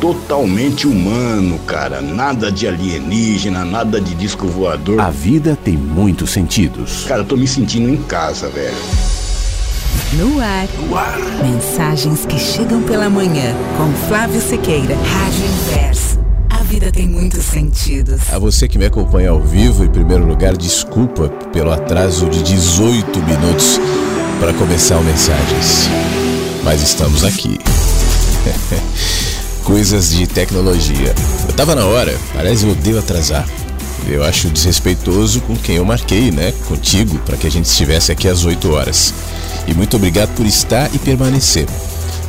totalmente humano, cara. Nada de alienígena, nada de disco voador. A vida tem muitos sentidos. Cara, eu tô me sentindo em casa, velho. No ar. Mensagens que chegam pela manhã. Com Flávio Sequeira. Rádio Inverso. A vida tem muitos sentidos. A você que me acompanha ao vivo, em primeiro lugar, desculpa pelo atraso de 18 minutos para começar o Mensagens. Mas estamos aqui. Coisas de tecnologia. Eu tava na hora, aliás, eu odeio atrasar. Eu acho desrespeitoso com quem eu marquei, né? Contigo, para que a gente estivesse aqui às 8 horas. E muito obrigado por estar e permanecer.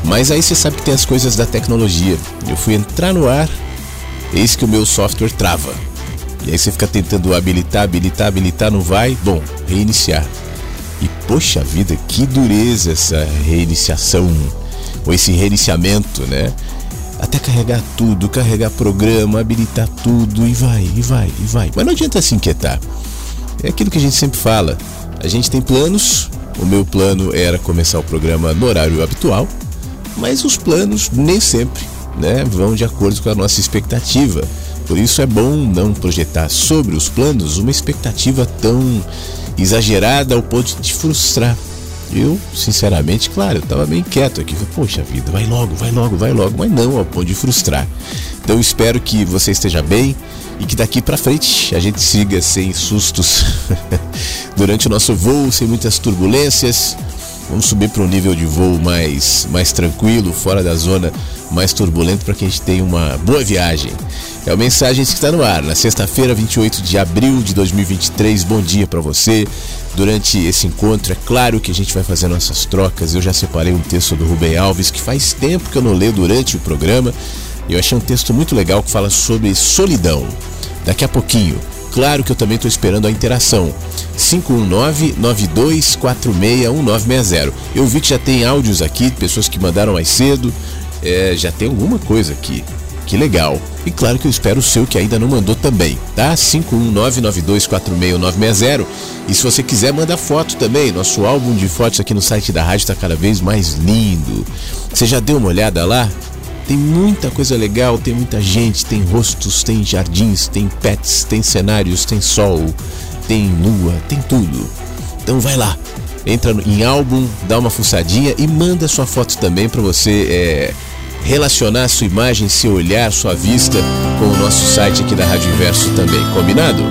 Mas aí você sabe que tem as coisas da tecnologia. Eu fui entrar no ar, eis que o meu software trava. E aí você fica tentando habilitar, habilitar, habilitar, não vai. Bom, reiniciar. E poxa vida, que dureza essa reiniciação, ou esse reiniciamento, né? Até carregar tudo, carregar programa, habilitar tudo e vai, e vai, e vai. Mas não adianta se inquietar. É aquilo que a gente sempre fala. A gente tem planos. O meu plano era começar o programa no horário habitual, mas os planos nem sempre né, vão de acordo com a nossa expectativa. Por isso é bom não projetar sobre os planos uma expectativa tão exagerada ao ponto de te frustrar. Eu, sinceramente, claro, eu estava bem quieto aqui. Poxa vida, vai logo, vai logo, vai logo, mas não ao ponto de frustrar. Então espero que você esteja bem e que daqui para frente a gente siga sem sustos durante o nosso voo, sem muitas turbulências. Vamos subir para um nível de voo mais, mais tranquilo, fora da zona mais turbulenta, para que a gente tenha uma boa viagem. É o Mensagens que está no ar, na sexta-feira, 28 de abril de 2023. Bom dia para você. Durante esse encontro, é claro que a gente vai fazer nossas trocas. Eu já separei um texto do Rubem Alves, que faz tempo que eu não leio durante o programa. Eu achei um texto muito legal que fala sobre solidão. Daqui a pouquinho, claro que eu também estou esperando a interação. 519-9246-1960. Eu vi que já tem áudios aqui, pessoas que mandaram mais cedo. É, já tem alguma coisa aqui. Que legal. E claro que eu espero o seu que ainda não mandou também, tá? 51992461960. E se você quiser, manda foto também. Nosso álbum de fotos aqui no site da rádio está cada vez mais lindo. Você já deu uma olhada lá? Tem muita coisa legal, tem muita gente, tem rostos, tem jardins, tem pets, tem cenários, tem sol, tem lua, tem tudo. Então vai lá, entra em álbum, dá uma fuçadinha e manda sua foto também para você é, relacionar sua imagem, seu olhar, sua vista com o nosso site aqui da Rádio Inverso também, combinado?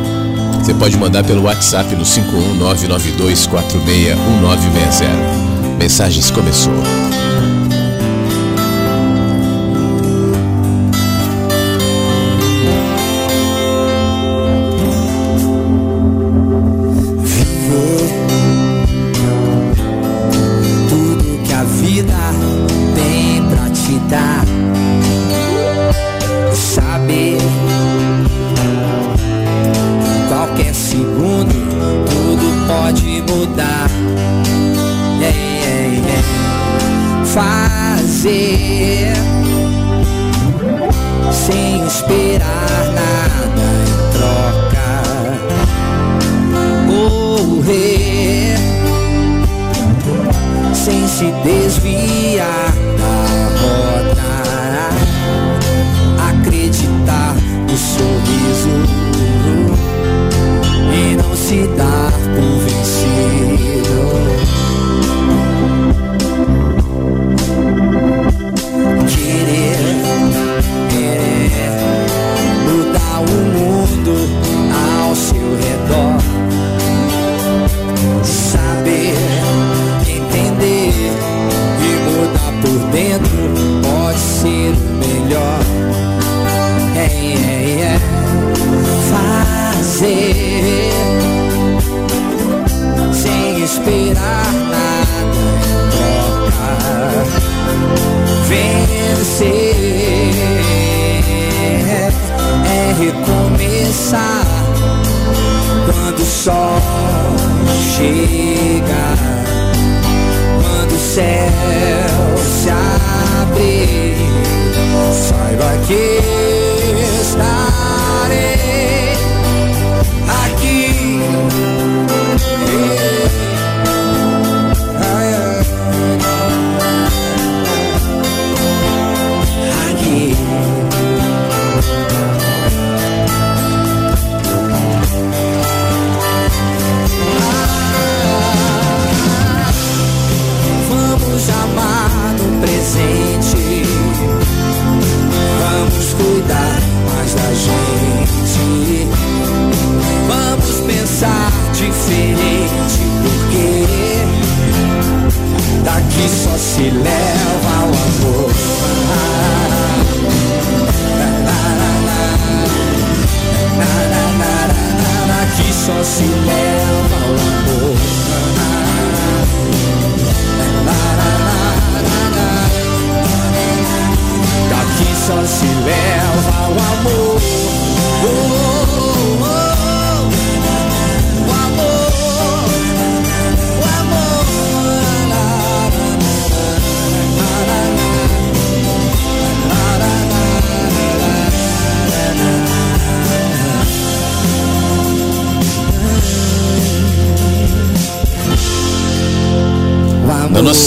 Você pode mandar pelo WhatsApp no 51992461960. Mensagens começou.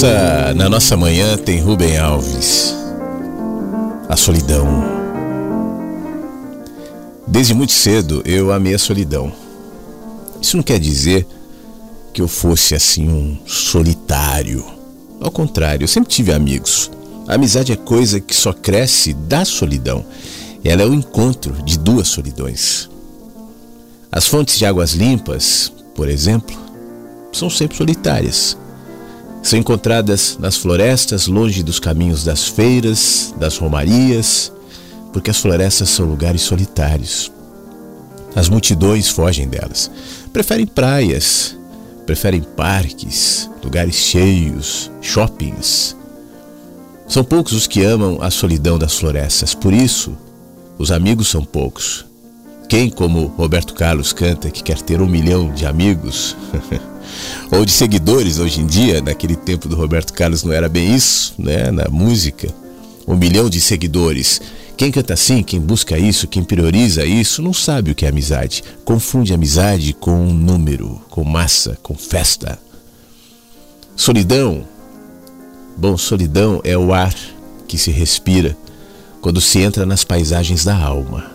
Nossa, na nossa manhã tem Rubem Alves. A solidão. Desde muito cedo eu amei a solidão. Isso não quer dizer que eu fosse assim um solitário. Ao contrário, eu sempre tive amigos. A amizade é coisa que só cresce da solidão. Ela é o encontro de duas solidões. As fontes de águas limpas, por exemplo, são sempre solitárias. São encontradas nas florestas, longe dos caminhos das feiras, das romarias, porque as florestas são lugares solitários. As multidões fogem delas. Preferem praias, preferem parques, lugares cheios, shoppings. São poucos os que amam a solidão das florestas, por isso, os amigos são poucos. Quem, como Roberto Carlos, canta que quer ter um milhão de amigos? ou de seguidores hoje em dia. Naquele tempo do Roberto Carlos não era bem isso, né? Na música, um milhão de seguidores. Quem canta assim, quem busca isso, quem prioriza isso, não sabe o que é amizade. Confunde amizade com número, com massa, com festa. Solidão. Bom, solidão é o ar que se respira quando se entra nas paisagens da alma.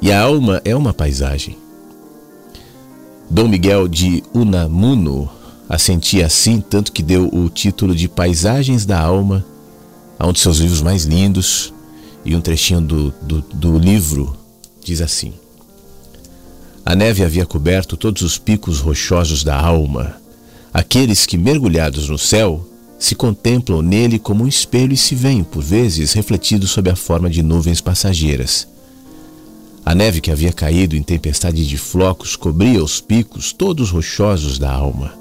E a alma é uma paisagem. Dom Miguel de Unamuno assentia assim, tanto que deu o título de Paisagens da Alma a um de seus livros mais lindos, e um trechinho do, do, do livro diz assim: A neve havia coberto todos os picos rochosos da alma, aqueles que, mergulhados no céu, se contemplam nele como um espelho e se veem, por vezes, refletidos sob a forma de nuvens passageiras. A neve que havia caído em tempestade de flocos cobria os picos todos rochosos da alma.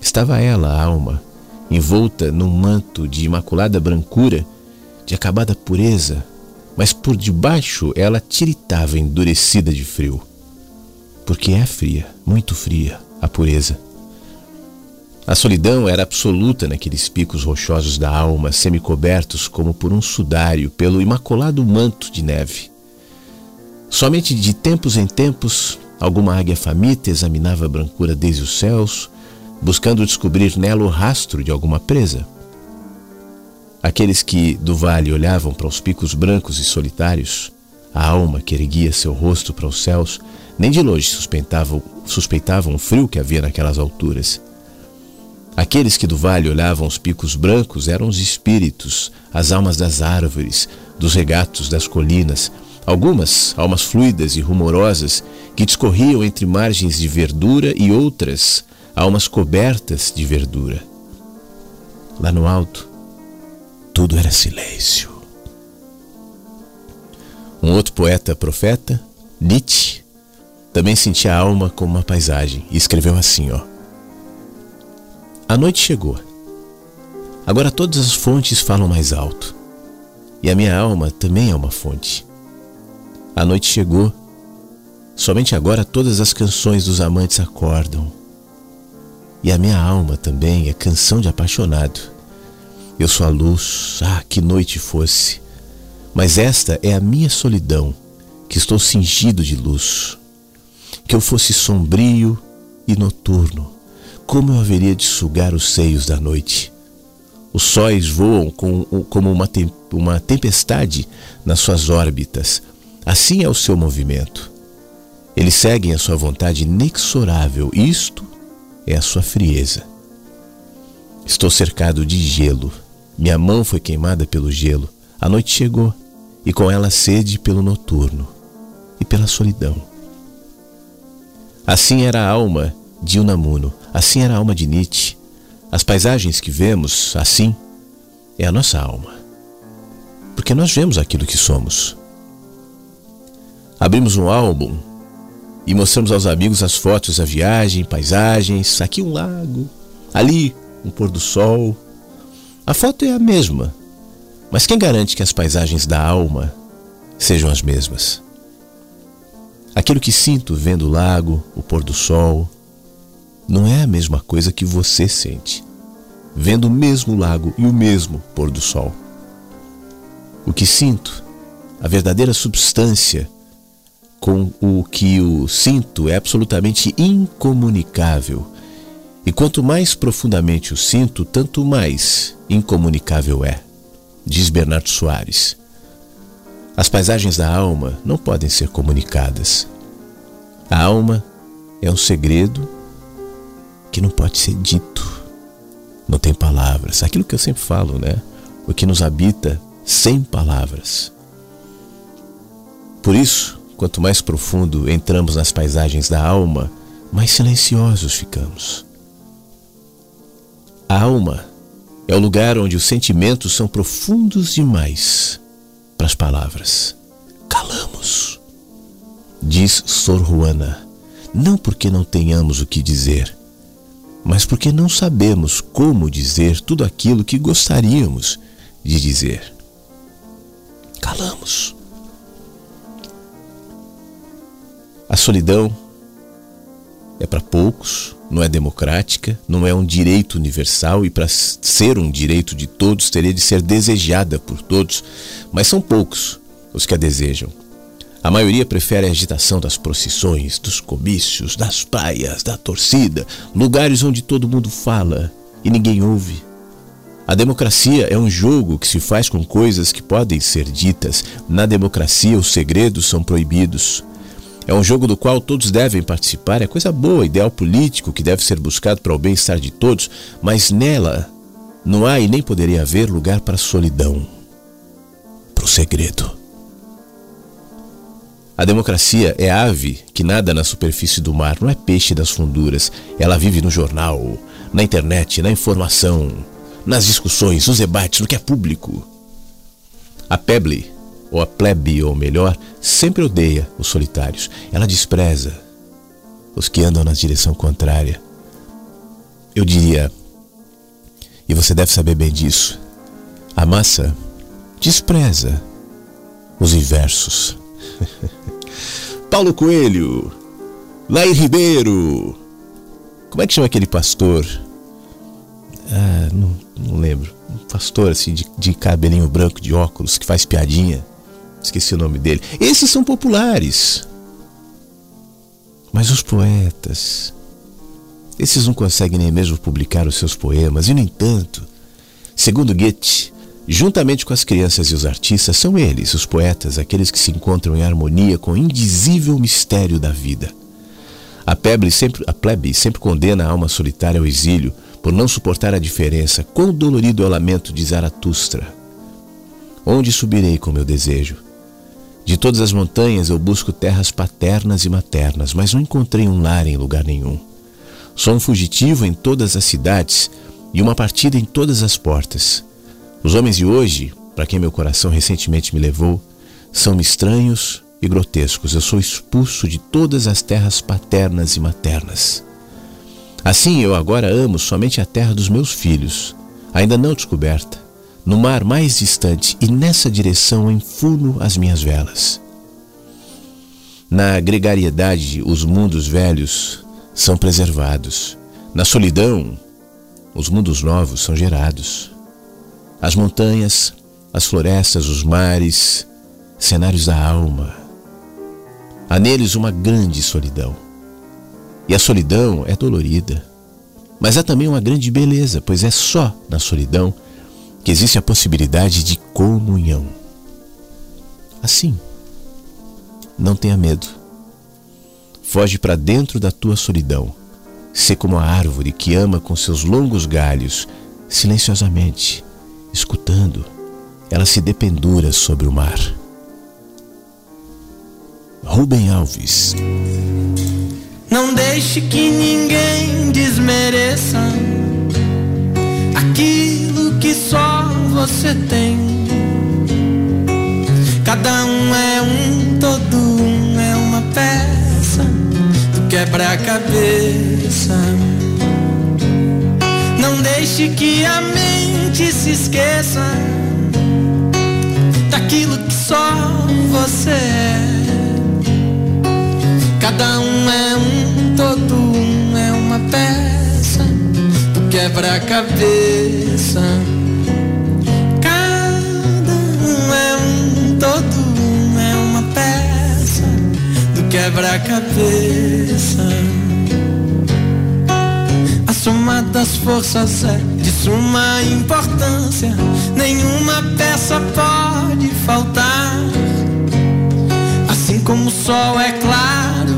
Estava ela, a alma, envolta num manto de imaculada brancura, de acabada pureza, mas por debaixo ela tiritava endurecida de frio. Porque é fria, muito fria, a pureza. A solidão era absoluta naqueles picos rochosos da alma, semicobertos como por um sudário pelo imaculado manto de neve. Somente de tempos em tempos, alguma águia faminta examinava a brancura desde os céus, buscando descobrir nela o rastro de alguma presa. Aqueles que do vale olhavam para os picos brancos e solitários, a alma que erguia seu rosto para os céus, nem de longe suspeitavam, suspeitavam o frio que havia naquelas alturas. Aqueles que do vale olhavam os picos brancos eram os espíritos, as almas das árvores, dos regatos das colinas, algumas almas fluidas e rumorosas que discorriam entre margens de verdura e outras almas cobertas de verdura. Lá no alto, tudo era silêncio. Um outro poeta profeta, Nietzsche, também sentia a alma como uma paisagem e escreveu assim, ó: A noite chegou. Agora todas as fontes falam mais alto. E a minha alma também é uma fonte. A noite chegou. Somente agora todas as canções dos amantes acordam. E a minha alma também é canção de apaixonado. Eu sou a luz, ah, que noite fosse. Mas esta é a minha solidão, que estou cingido de luz. Que eu fosse sombrio e noturno, como eu haveria de sugar os seios da noite? Os sóis voam com, como uma, uma tempestade nas suas órbitas. Assim é o seu movimento. Eles seguem a sua vontade inexorável. Isto é a sua frieza. Estou cercado de gelo. Minha mão foi queimada pelo gelo. A noite chegou e com ela sede pelo noturno e pela solidão. Assim era a alma de Unamuno, assim era a alma de Nietzsche. As paisagens que vemos, assim, é a nossa alma. Porque nós vemos aquilo que somos. Abrimos um álbum e mostramos aos amigos as fotos da viagem, paisagens, aqui um lago, ali um pôr do sol. A foto é a mesma, mas quem garante que as paisagens da alma sejam as mesmas? Aquilo que sinto vendo o lago, o pôr do sol, não é a mesma coisa que você sente, vendo o mesmo lago e o mesmo pôr do sol. O que sinto, a verdadeira substância com o que o sinto é absolutamente incomunicável. E quanto mais profundamente o sinto, tanto mais incomunicável é diz Bernardo Soares. As paisagens da alma não podem ser comunicadas. A alma é um segredo que não pode ser dito. Não tem palavras. Aquilo que eu sempre falo, né? O que nos habita sem palavras. Por isso, quanto mais profundo entramos nas paisagens da alma, mais silenciosos ficamos. A alma é o lugar onde os sentimentos são profundos demais para as palavras. Calamos. Diz Sor Juana, não porque não tenhamos o que dizer, mas porque não sabemos como dizer tudo aquilo que gostaríamos de dizer. Calamos. A solidão é para poucos, não é democrática, não é um direito universal e para ser um direito de todos teria de ser desejada por todos, mas são poucos os que a desejam. A maioria prefere a agitação das procissões, dos comícios, das praias, da torcida, lugares onde todo mundo fala e ninguém ouve. A democracia é um jogo que se faz com coisas que podem ser ditas. Na democracia, os segredos são proibidos. É um jogo do qual todos devem participar, é coisa boa, ideal político que deve ser buscado para o bem-estar de todos, mas nela não há e nem poderia haver lugar para a solidão, para o segredo. A democracia é ave que nada na superfície do mar, não é peixe das funduras. Ela vive no jornal, na internet, na informação, nas discussões, nos debates, no que é público. A Pebble ou a plebe, ou melhor, sempre odeia os solitários. Ela despreza os que andam na direção contrária. Eu diria, e você deve saber bem disso, a massa despreza os inversos. Paulo Coelho, Lair Ribeiro, como é que chama aquele pastor Ah, não, não lembro. Um pastor assim, de, de cabelinho branco, de óculos, que faz piadinha. Esqueci o nome dele. Esses são populares. Mas os poetas, esses não conseguem nem mesmo publicar os seus poemas, e no entanto, segundo Goethe, juntamente com as crianças e os artistas, são eles, os poetas, aqueles que se encontram em harmonia com o indizível mistério da vida. A plebe sempre, a plebe sempre condena a alma solitária ao exílio por não suportar a diferença. Quão dolorido é o lamento de Zaratustra. Onde subirei com meu desejo? De todas as montanhas eu busco terras paternas e maternas, mas não encontrei um lar em lugar nenhum. Sou um fugitivo em todas as cidades e uma partida em todas as portas. Os homens de hoje, para quem meu coração recentemente me levou, são-me estranhos e grotescos. Eu sou expulso de todas as terras paternas e maternas. Assim eu agora amo somente a terra dos meus filhos, ainda não descoberta no mar mais distante, e nessa direção enfurno as minhas velas. Na gregariedade, os mundos velhos são preservados. Na solidão, os mundos novos são gerados. As montanhas, as florestas, os mares, cenários da alma. Há neles uma grande solidão. E a solidão é dolorida. Mas há também uma grande beleza, pois é só na solidão que existe a possibilidade de comunhão. Assim, não tenha medo. Foge para dentro da tua solidão. Sê como a árvore que ama com seus longos galhos, silenciosamente, escutando, ela se dependura sobre o mar. Rubem Alves. Não deixe que ninguém desmereça aquilo que só você tem. Cada um é um, todo um é uma peça do quebra-cabeça. Não deixe que a mente se esqueça daquilo que só você é. Cada um é um, todo um quebra-cabeça. Cada um é um, todo um é uma peça do quebra-cabeça. A soma das forças é de suma importância, nenhuma peça pode faltar. Assim como o sol é claro,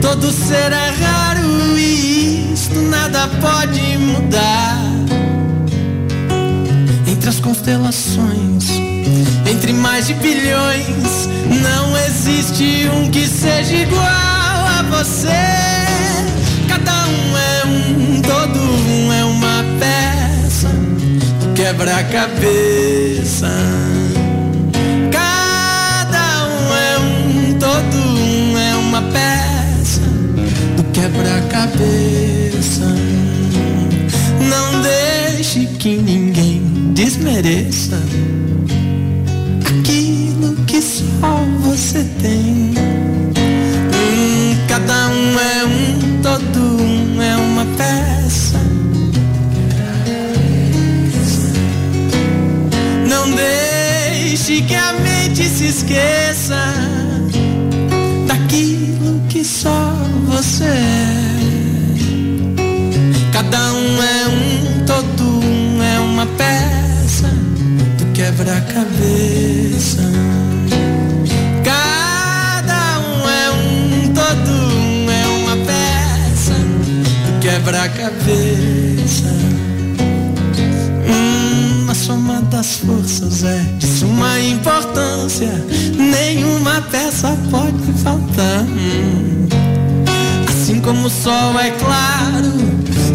todo ser é raro nada pode mudar. Entre as constelações, entre mais de bilhões, não existe um que seja igual a você. Cada um é um, todo um é uma peça, quebra-cabeça. Quebra-cabeça. Não deixe que ninguém desmereça aquilo que só você tem. Hum, cada um é um, todo um é uma peça. Não deixe que a mente se esqueça quebra-cabeça. Cada um é um, todo um é uma peça do quebra-cabeça. Hum, a soma das forças é de suma importância. Nenhuma peça pode faltar. Assim como o sol é claro,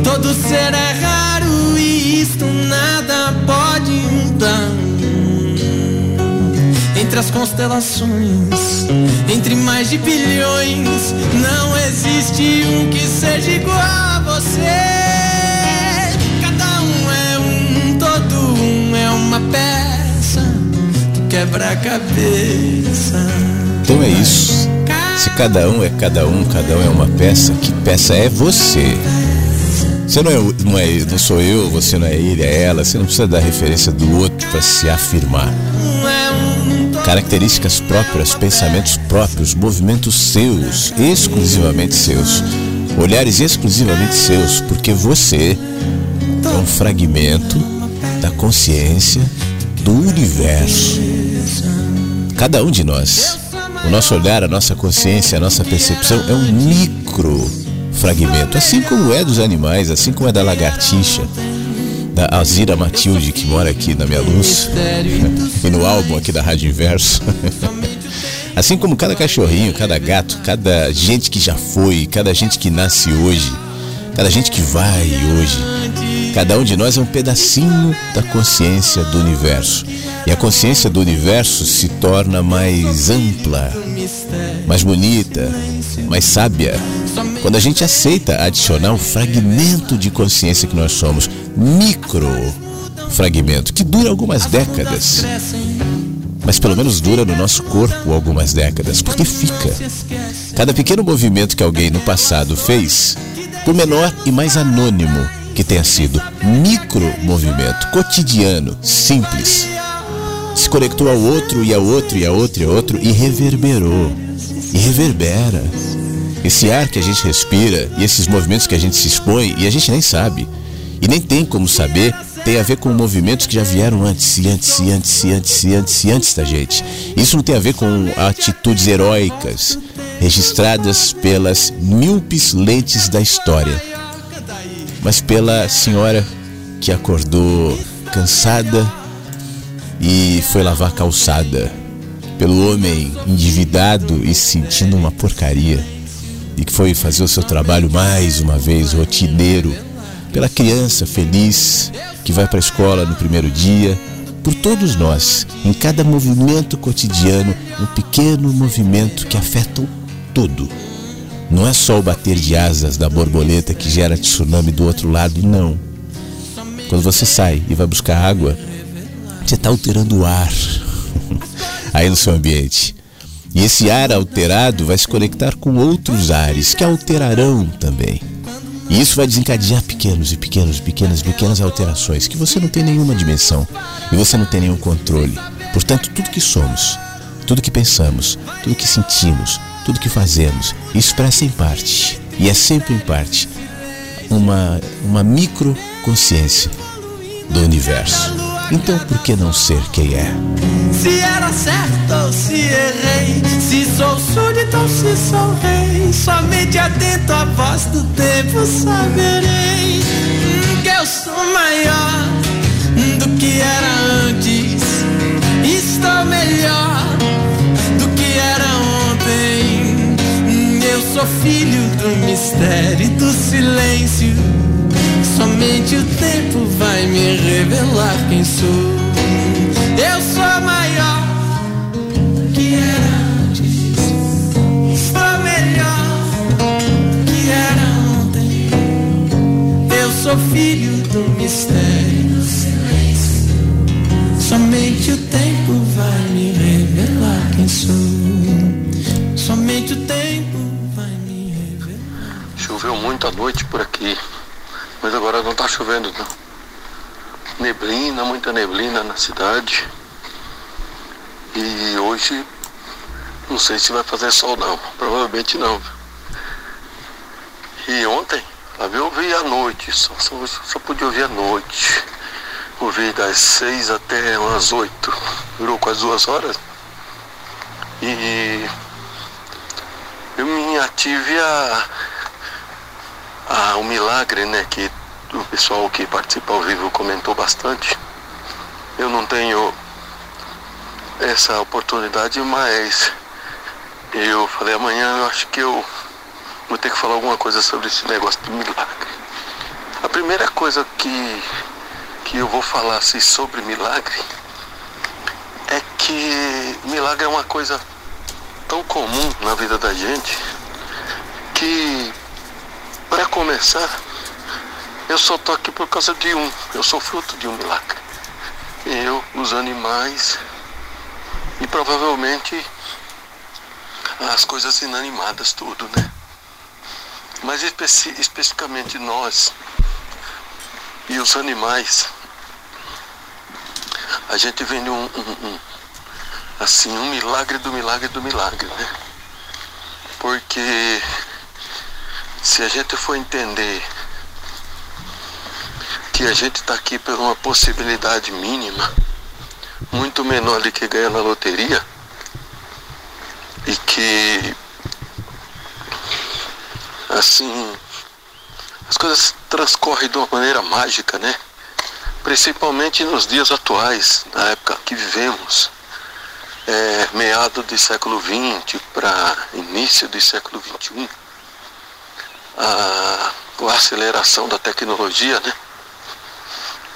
todo ser é raro e isto nada pode mudar. Entre as constelações, entre mais de bilhões, não existe um que seja igual a você. Cada um é um, todo um é uma peça do quebra-cabeça. Então é isso. Se cada um é cada um, cada um é uma peça, que peça é você? Você não, é, não, é, não sou eu, você não é ele, é ela. Você não precisa dar referência do outro para se afirmar. Características próprias, pensamentos próprios, movimentos seus, exclusivamente seus. Olhares exclusivamente seus, porque você é um fragmento da consciência do universo. Cada um de nós, o nosso olhar, a nossa consciência, a nossa percepção é um micro fragmento, assim como é dos animais, assim como é da lagartixa, da Azira Matilde, que mora aqui na minha luz, e no álbum aqui da Rádio Inverso. assim como cada cachorrinho, cada gato, cada gente que já foi, cada gente que nasce hoje, cada gente que vai hoje. Cada um de nós é um pedacinho da consciência do universo. E a consciência do universo se torna mais ampla, mais bonita, mais sábia, quando a gente aceita adicionar um fragmento de consciência que nós somos, micro fragmento, que dura algumas décadas, mas pelo menos dura no nosso corpo algumas décadas, porque fica. Cada pequeno movimento que alguém no passado fez, por menor e mais anônimo que tenha sido, micro movimento, cotidiano, simples, se conectou ao outro e ao outro e a outro e a outro e reverberou, e reverbera esse ar que a gente respira e esses movimentos que a gente se expõe e a gente nem sabe. E nem tem como saber, tem a ver com movimentos que já vieram antes e antes e antes e antes e antes e antes da gente. Isso não tem a ver com atitudes heróicas registradas pelas míopes lentes da história, mas pela senhora que acordou cansada e foi lavar calçada, pelo homem endividado e sentindo uma porcaria e que foi fazer o seu trabalho mais uma vez rotineiro, pela criança feliz que vai para a escola no primeiro dia, por todos nós, em cada movimento cotidiano, um pequeno movimento que afeta o todo. Não é só o bater de asas da borboleta que gera tsunami do outro lado, não. Quando você sai e vai buscar água, você está alterando o ar aí no seu ambiente. E esse ar alterado vai se conectar com outros ares que alterarão também. E isso vai desencadear pequenos e pequenos, pequenas, pequenas alterações que você não tem nenhuma dimensão e você não tem nenhum controle. Portanto, tudo que somos, tudo que pensamos, tudo que sentimos, tudo que fazemos, expressa em parte, e é sempre em parte, uma, uma micro consciência do universo. Então por que não ser quem é? Se era certo ou se errei, se sou súdito ou se sou rei, somente atento à voz do tempo saberei que eu sou maior do que era antes, estou melhor do que era ontem. Eu sou filho do mistério e do silêncio. Somente o tempo vai me revelar quem sou. Eu sou maior que era antes. Sou melhor que era ontem. Eu sou filho do mistério. Somente o tempo vai me revelar quem sou. Somente o tempo vai me revelar. Choveu muito à noite por aqui. Mas agora não tá chovendo não. Neblina, muita neblina na cidade. E hoje não sei se vai fazer sol não. Provavelmente não. E ontem, eu ouvi à noite, só, só, só podia ouvir à noite. Ouvi das seis até umas oito. Durou quase duas horas. E eu me ative a ah, o milagre, né, que o pessoal que participa ao vivo comentou bastante. Eu não tenho essa oportunidade, mas eu falei amanhã eu acho que eu vou ter que falar alguma coisa sobre esse negócio de milagre. A primeira coisa que, que eu vou falar assim, sobre milagre é que milagre é uma coisa tão comum na vida da gente que para começar, eu só estou aqui por causa de um. Eu sou fruto de um milagre. Eu, os animais e provavelmente as coisas inanimadas, tudo, né? Mas especi especificamente nós, e os animais. A gente vende um, um, um assim, um milagre do milagre do milagre, né? Porque se a gente for entender que a gente está aqui por uma possibilidade mínima, muito menor do que ganhar na loteria, e que assim as coisas transcorrem de uma maneira mágica, né? Principalmente nos dias atuais, na época que vivemos, é, meado do século XX para início do século XXI, a, a aceleração da tecnologia, né?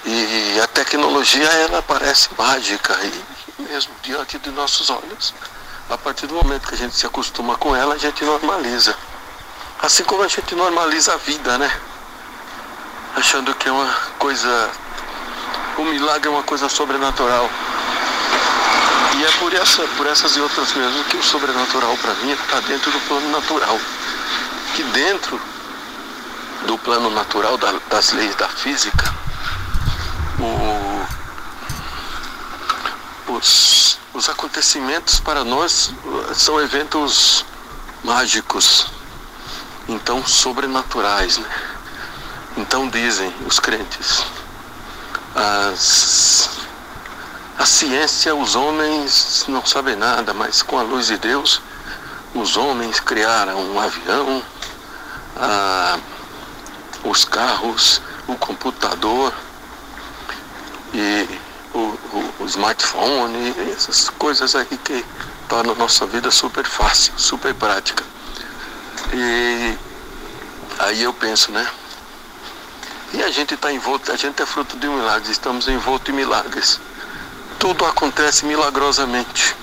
E a tecnologia ela parece mágica e mesmo diante de nossos olhos, a partir do momento que a gente se acostuma com ela, a gente normaliza. Assim como a gente normaliza a vida, né? Achando que é uma coisa. O milagre é uma coisa sobrenatural. E é por, essa, por essas e outras mesmo que o sobrenatural para mim está dentro do plano natural. Que dentro do plano natural da, das leis da física, o, os, os acontecimentos para nós são eventos mágicos, então sobrenaturais, né? Então dizem os crentes, as, a ciência, os homens não sabem nada, mas com a luz de Deus, os homens criaram um avião, a, os carros, o computador e o, o, o smartphone, essas coisas aí que tornam a nossa vida super fácil, super prática. E aí eu penso, né? E a gente está envolto, a gente é fruto de milagres, estamos envoltos em milagres. Tudo acontece milagrosamente.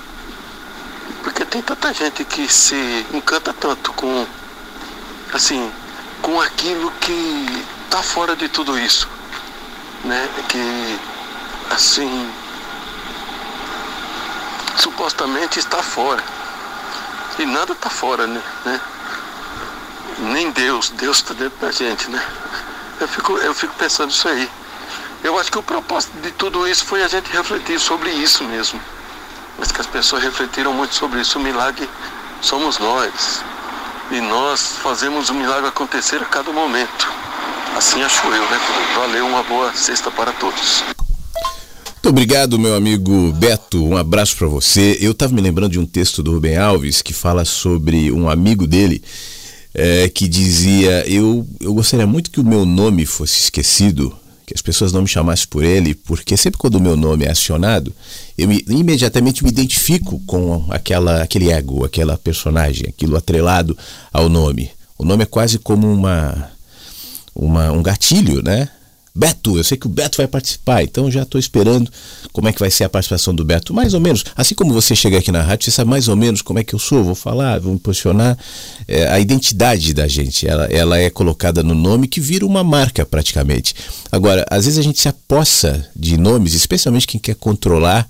Porque tem tanta gente que se encanta tanto com, assim, com aquilo que está fora de tudo isso. Né? Que, assim, supostamente está fora. E nada está fora, né? Nem Deus, Deus está dentro da gente, né? Eu fico, eu fico pensando isso aí. Eu acho que o propósito de tudo isso foi a gente refletir sobre isso mesmo. Mas que as pessoas refletiram muito sobre isso. O milagre somos nós. E nós fazemos o milagre acontecer a cada momento. Assim acho eu, né? Valeu, uma boa sexta para todos. Muito obrigado, meu amigo Beto. Um abraço para você. Eu estava me lembrando de um texto do Rubem Alves que fala sobre um amigo dele é, que dizia: eu, eu gostaria muito que o meu nome fosse esquecido, que as pessoas não me chamassem por ele, porque sempre quando o meu nome é acionado, eu me, imediatamente me identifico com aquela, aquele ego, aquela personagem, aquilo atrelado ao nome. O nome é quase como uma, uma um gatilho, né? Beto, eu sei que o Beto vai participar, então já estou esperando como é que vai ser a participação do Beto. Mais ou menos, assim como você chega aqui na rádio, você sabe mais ou menos como é que eu sou, vou falar, vou me posicionar. É, a identidade da gente, ela, ela é colocada no nome que vira uma marca praticamente. Agora, às vezes a gente se apossa de nomes, especialmente quem quer controlar,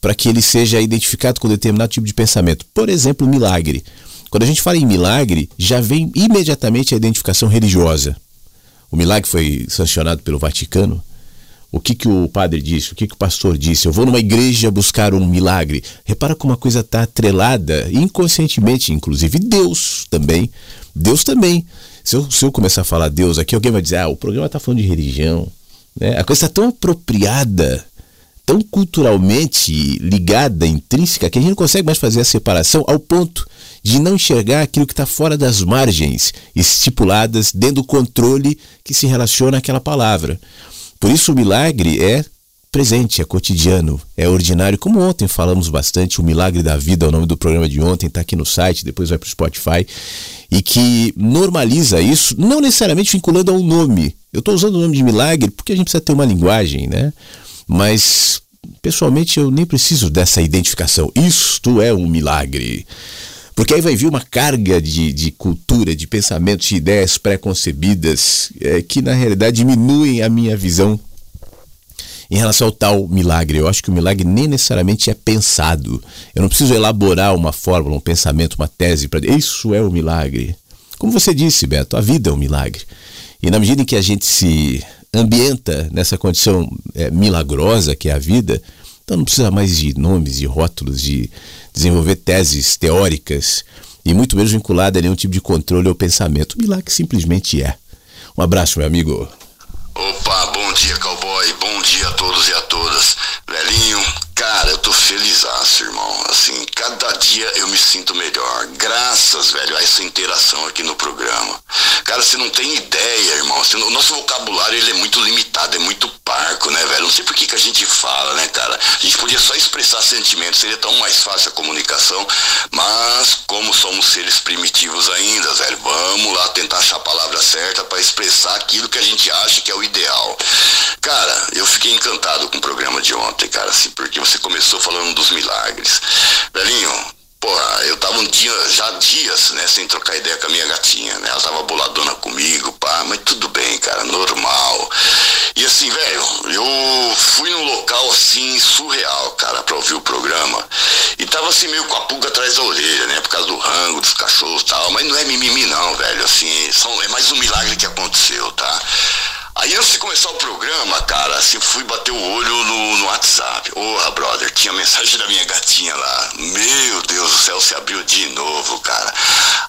para que ele seja identificado com determinado tipo de pensamento. Por exemplo, milagre. Quando a gente fala em milagre, já vem imediatamente a identificação religiosa. O milagre foi sancionado pelo Vaticano. O que, que o padre disse? O que, que o pastor disse? Eu vou numa igreja buscar um milagre. Repara como a coisa está atrelada, inconscientemente, inclusive Deus também. Deus também. Se eu, se eu começar a falar Deus aqui, alguém vai dizer: ah, o programa está falando de religião. Né? A coisa está tão apropriada, tão culturalmente ligada, intrínseca, que a gente não consegue mais fazer a separação ao ponto de não enxergar aquilo que está fora das margens estipuladas dentro do controle que se relaciona àquela palavra. Por isso o milagre é presente, é cotidiano, é ordinário. Como ontem falamos bastante, o milagre da vida, é o nome do programa de ontem, está aqui no site, depois vai para o Spotify, e que normaliza isso, não necessariamente vinculando ao nome. Eu estou usando o nome de milagre porque a gente precisa ter uma linguagem, né? Mas pessoalmente eu nem preciso dessa identificação. Isto é um milagre. Porque aí vai vir uma carga de, de cultura, de pensamentos, de ideias pré-concebidas é, que na realidade diminuem a minha visão em relação ao tal milagre. Eu acho que o milagre nem necessariamente é pensado. Eu não preciso elaborar uma fórmula, um pensamento, uma tese para isso é o milagre. Como você disse, Beto, a vida é um milagre. E na medida em que a gente se ambienta nessa condição é, milagrosa que é a vida, então não precisa mais de nomes, de rótulos, de desenvolver teses teóricas e muito menos vinculada a nenhum tipo de controle ou pensamento. O milagre simplesmente é. Um abraço, meu amigo. Opa, bom dia, cowboy. Bom dia a todos e a todas. Velhinho, cara, eu tô feliz, irmão. Assim, cada dia eu me sinto melhor. Graças, velho, a essa interação aqui no programa. Cara, você não tem ideia, irmão. Assim, o nosso vocabulário ele é muito limitado, é muito parco, né, velho? Não sei por que, que a gente fala, né, cara? A gente podia só expressar sentimentos, seria tão mais fácil a comunicação, mas como somos seres primitivos ainda, velho, vamos lá tentar achar a palavra certa para expressar aquilo que a gente acha que é o ideal. Cara, eu fiquei encantado com o programa de ontem, cara, assim, porque você começou falando dos milagres. Velhinho, Porra, eu tava um dia, já dias, né, sem trocar ideia com a minha gatinha, né? Ela tava boladona comigo, pá, mas tudo bem, cara, normal. E assim, velho, eu fui num local assim, surreal, cara, pra ouvir o programa. E tava assim, meio com a pulga atrás da orelha, né? Por causa do rango, dos cachorros e tal. Mas não é mimimi não, velho. Assim, são, é mais um milagre que aconteceu, tá? Aí antes de começar o programa, cara, assim, fui bater o olho no, no WhatsApp. Porra, brother, tinha mensagem da minha gatinha lá. Meu Deus do céu, se abriu de novo, cara.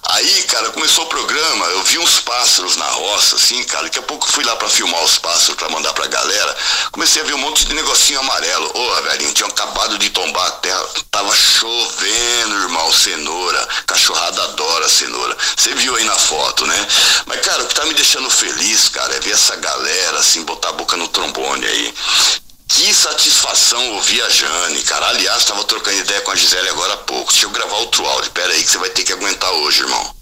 Aí, cara, começou o programa, eu vi uns pássaros na roça, assim, cara. Daqui a pouco fui lá pra filmar os pássaros pra mandar pra galera. Comecei a ver um monte de negocinho amarelo. Porra, velhinho, tinha acabado de tombar a terra. Tava chovendo, irmão, cenoura. Cachorrada adora cenoura. Você viu aí na foto, né? Mas, cara, o que tá me deixando feliz, cara, é ver essa galera galera, assim, botar a boca no trombone aí. Que satisfação ouvir a Jane, cara. Aliás, tava trocando ideia com a Gisele agora há pouco. Deixa eu gravar outro áudio. Pera aí que você vai ter que aguentar hoje, irmão.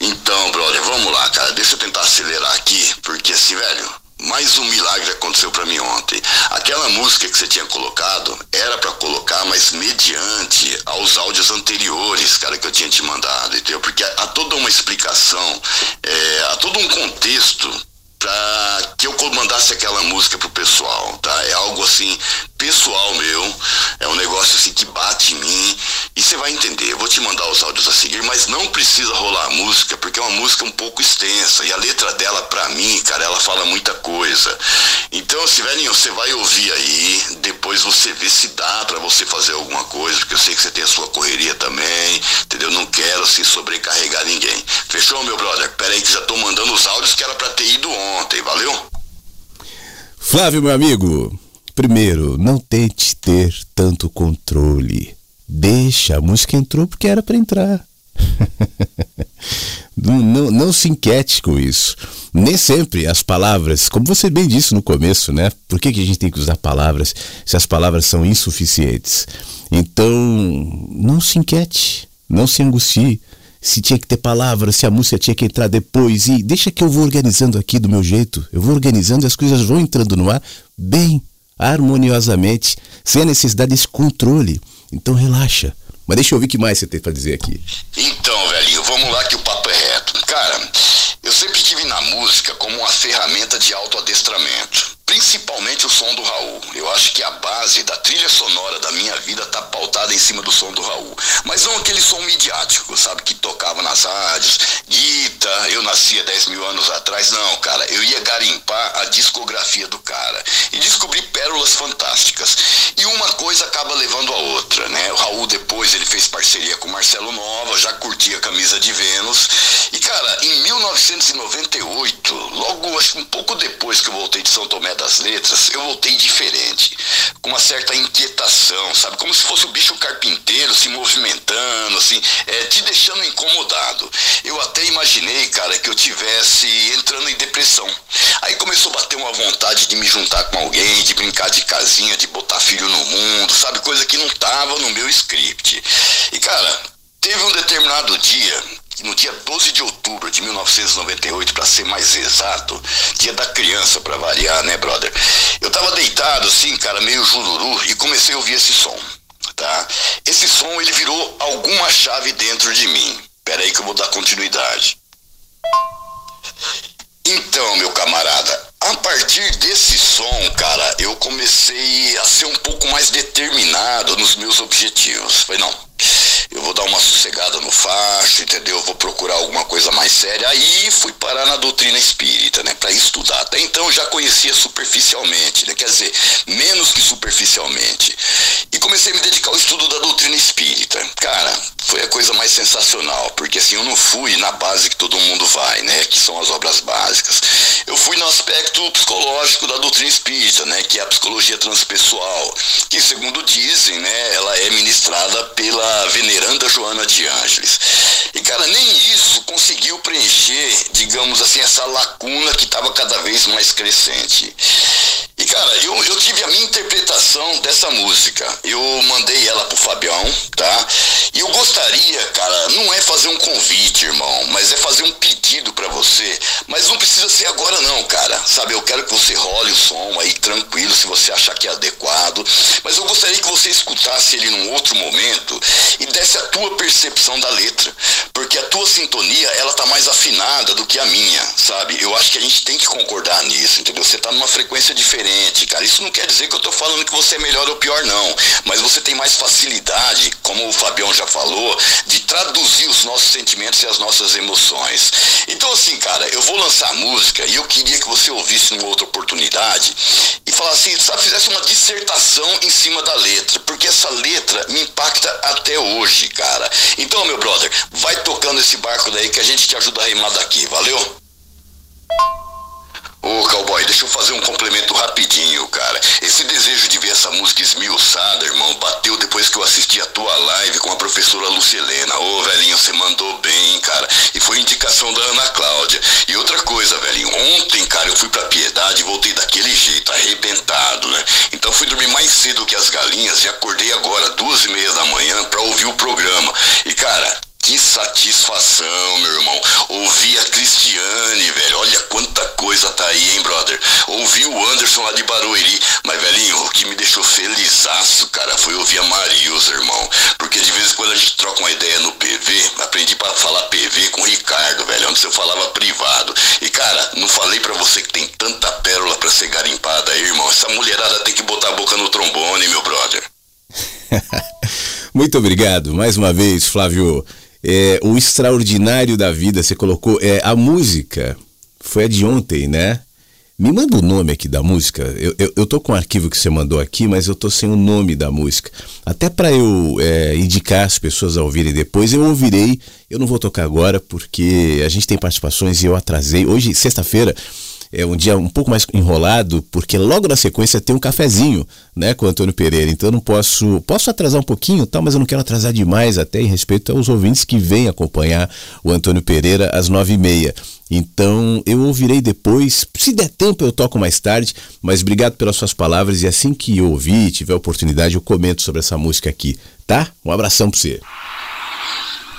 Então, brother, vamos lá, cara. Deixa eu tentar acelerar aqui, porque assim, velho, mais um milagre aconteceu para mim ontem. Aquela música que você tinha colocado era para colocar, mas mediante aos áudios anteriores, cara, que eu tinha te mandado, entendeu? Porque há toda uma explicação, é, há todo um contexto para que eu mandasse aquela música pro pessoal, tá? É algo assim pessoal meu, é um negócio assim que bate em mim e você vai entender. Eu vou te mandar os áudios a seguir, mas não precisa rolar a música porque é uma música um pouco extensa e a letra dela para mim, cara, ela fala muita coisa. Então, se velhinho, você vai ouvir aí, depois você vê se dá para você fazer alguma coisa, porque eu sei que você tem a sua correria também, entendeu? Não quero assim sobrecarregar ninguém. Fechou, meu brother? Pera aí que já tô mandando os áudios que era para ter ido ontem, valeu? Flávio, meu amigo, primeiro, não tente ter tanto controle. Deixa, a música entrou porque era para entrar. não, não, não, se inquiete com isso. Nem sempre as palavras, como você bem disse no começo, né? Por que, que a gente tem que usar palavras se as palavras são insuficientes? Então, não se inquiete, não se angustie se tinha que ter palavras, se a música tinha que entrar depois. E deixa que eu vou organizando aqui do meu jeito. Eu vou organizando e as coisas vão entrando no ar bem, harmoniosamente, sem a necessidade desse controle. Então relaxa. Mas deixa eu ouvir o que mais você tem para dizer aqui. Então, velhinho, vamos lá que o papo é reto. Cara, eu sempre tive na música como uma ferramenta de autoadestramento principalmente o som do Raul. Eu acho que a base da trilha sonora da minha vida tá pautada em cima do som do Raul. Mas não aquele som midiático, sabe, que tocava nas rádios. Guita, eu nascia 10 mil anos atrás. Não, cara, eu ia garimpar a discografia do cara e descobrir pérolas fantásticas. E uma coisa acaba levando a outra, né? O Raul depois ele fez parceria com Marcelo Nova, já curtia a camisa de Vênus. E cara, em 1998, logo acho um pouco depois que eu voltei de São Tomé das letras, eu voltei diferente, com uma certa inquietação, sabe? Como se fosse o bicho carpinteiro se movimentando, assim, é, te deixando incomodado. Eu até imaginei, cara, que eu tivesse entrando em depressão. Aí começou a bater uma vontade de me juntar com alguém, de brincar de casinha, de botar filho no mundo, sabe? Coisa que não tava no meu script. E, cara, teve um determinado dia no dia 12 de outubro de 1998, para ser mais exato, dia da criança para variar, né, brother? Eu tava deitado assim, cara, meio jururu e comecei a ouvir esse som, tá? Esse som ele virou alguma chave dentro de mim. Pera aí que eu vou dar continuidade. Então, meu camarada, a partir desse som, cara, eu comecei a ser um pouco mais determinado nos meus objetivos. Falei, não, eu vou dar uma sossegada no facho, entendeu? Eu vou procurar alguma coisa mais séria. Aí fui parar na doutrina espírita, né, para estudar. Até então eu já conhecia superficialmente, né, quer dizer, menos que superficialmente. E comecei a me dedicar ao estudo da doutrina espírita. Cara, foi a coisa mais sensacional, porque assim, eu não fui na base que todo mundo vai, né, que são as obras básicas. Eu fui no aspecto psicológico da doutrina espírita, né, que é a psicologia transpessoal, que segundo dizem, né, ela é ministrada pela veneranda Joana de Ângeles. E cara, nem isso conseguiu preencher, digamos assim, essa lacuna que estava cada vez mais crescente. E cara, eu, eu tive a minha interpretação dessa música. Eu mandei ela pro Fabião, tá? E eu gostaria, cara, não é fazer um convite, irmão, mas é fazer um pedido para você. Mas não precisa ser agora não, cara. Sabe, eu quero que você role o som aí tranquilo, se você achar que é adequado. Mas eu gostaria que você escutasse ele num outro momento e desse a tua percepção da letra. Porque a tua sintonia, ela tá mais afinada do que a minha, sabe? Eu acho que a gente tem que concordar nisso, entendeu? Você tá numa frequência diferente, cara. Isso não quer dizer que eu tô falando que você é melhor ou pior, não. Mas você tem mais facilidade, como o Fabião já falou, de traduzir os nossos sentimentos e as nossas emoções. Então, assim, cara, eu vou lançar a música e eu queria que você ouvisse numa outra oportunidade e falasse assim, sabe, fizesse uma dissertação em cima da letra, porque essa letra me impacta até hoje, cara. Então, meu brother, vai tocando esse barco daí que a gente te ajuda a remar daqui, valeu? Ô, cowboy, deixa eu fazer um complemento rapidinho, cara. Esse desejo de ver essa música esmiuçada, irmão, bateu depois que eu assisti a tua live com a professora Lucilena. Ô, velhinho, você mandou bem, cara. E foi indicação da Ana Cláudia. E outra coisa, velhinho, ontem, cara, eu fui pra Piedade e voltei daquele jeito, arrebentado, né? Então fui dormir mais cedo que as galinhas e acordei agora, duas e meia da manhã, pra ouvir o programa. E, cara, que satisfação, meu irmão. Ouvir a Cristiane, velho. Olha quanta coisa tá aí, hein, brother. Ouvi o Anderson lá de Barueri. Mas, velhinho, o que me deixou felizaço, cara, foi ouvir a Marilza, irmão. Porque de vez em quando a gente troca uma ideia no PV. Aprendi para falar PV com o Ricardo, velho. Antes eu falava privado. E, cara, não falei para você que tem tanta pérola para ser garimpada aí, irmão. Essa mulherada tem que botar a boca no trombone, meu brother. Muito obrigado mais uma vez, Flávio é, o extraordinário da vida, você colocou, é a música. Foi a de ontem, né? Me manda o nome aqui da música. Eu, eu, eu tô com o arquivo que você mandou aqui, mas eu tô sem o nome da música. Até para eu é, indicar as pessoas a ouvirem depois, eu ouvirei. Eu não vou tocar agora porque a gente tem participações e eu atrasei. Hoje, sexta-feira, é um dia um pouco mais enrolado, porque logo na sequência tem um cafezinho, né, com o Antônio Pereira. Então eu não posso, posso atrasar um pouquinho, tal, mas eu não quero atrasar demais, até em respeito aos ouvintes que vêm acompanhar o Antônio Pereira às nove e meia. Então eu ouvirei depois, se der tempo eu toco mais tarde, mas obrigado pelas suas palavras e assim que eu ouvir, tiver oportunidade, eu comento sobre essa música aqui, tá? Um abração para você.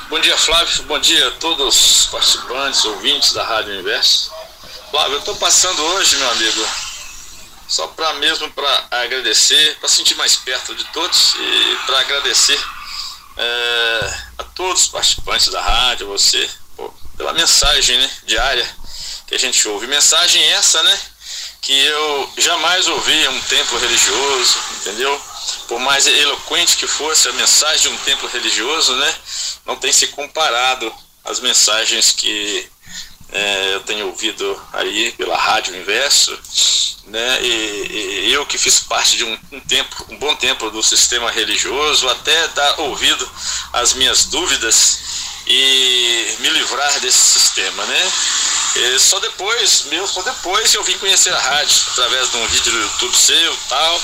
Bom dia, Flávio. Bom dia a todos os participantes, ouvintes da Rádio Universo. Flávio, eu estou passando hoje, meu amigo, só para mesmo para agradecer, para sentir mais perto de todos e para agradecer é, a todos os participantes da rádio, você, pô, pela mensagem né, diária que a gente ouve. Mensagem essa, né? Que eu jamais ouvi um templo religioso, entendeu? Por mais eloquente que fosse a mensagem de um templo religioso, né? Não tem se comparado às mensagens que é, eu tenho ouvido aí pela Rádio Inverso, né, e, e eu que fiz parte de um, um, tempo, um bom tempo do sistema religioso, até dar ouvido às minhas dúvidas e me livrar desse sistema, né? E só depois, meu, só depois eu vim conhecer a rádio, através de um vídeo do YouTube seu tal,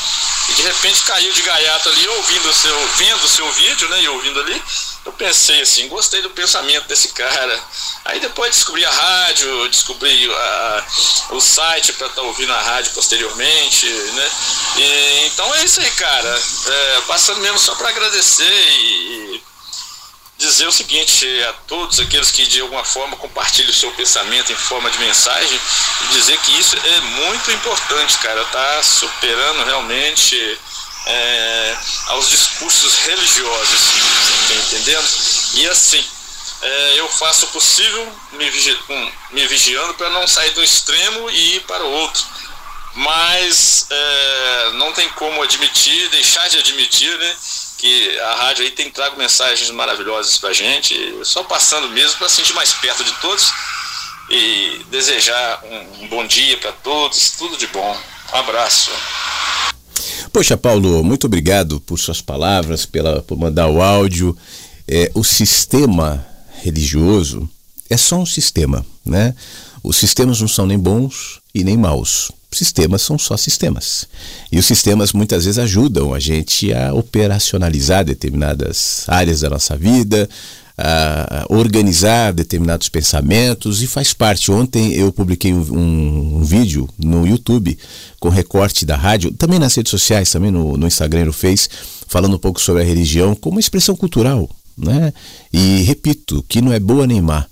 e de repente caiu de gaiato ali, ouvindo o seu, vendo o seu vídeo, né, e ouvindo ali, eu pensei assim, gostei do pensamento desse cara. Aí depois descobri a rádio, descobri a, o site para estar tá ouvindo a rádio posteriormente, né? E, então é isso aí, cara. É, passando mesmo só para agradecer e, e dizer o seguinte a todos aqueles que de alguma forma compartilham o seu pensamento em forma de mensagem, dizer que isso é muito importante, cara. Tá superando realmente é, aos discursos religiosos, tá entendendo? E assim, é, eu faço o possível me, vigi me vigiando para não sair do extremo e ir para o outro. Mas é, não tem como admitir, deixar de admitir, né? que a rádio aí tem trago mensagens maravilhosas pra gente, só passando mesmo para sentir mais perto de todos e desejar um, um bom dia para todos, tudo de bom. Um abraço. Poxa, Paulo, muito obrigado por suas palavras, pela, por mandar o áudio. É, o sistema religioso é só um sistema, né? Os sistemas não são nem bons e nem maus. Sistemas são só sistemas. E os sistemas muitas vezes ajudam a gente a operacionalizar determinadas áreas da nossa vida, a organizar determinados pensamentos e faz parte. Ontem eu publiquei um, um, um, vídeo no YouTube com recorte da rádio, também nas redes sociais, também no, no Instagram no Face, falando um pouco sobre a religião como uma expressão cultural. Né? E repito, que não é boa nem má.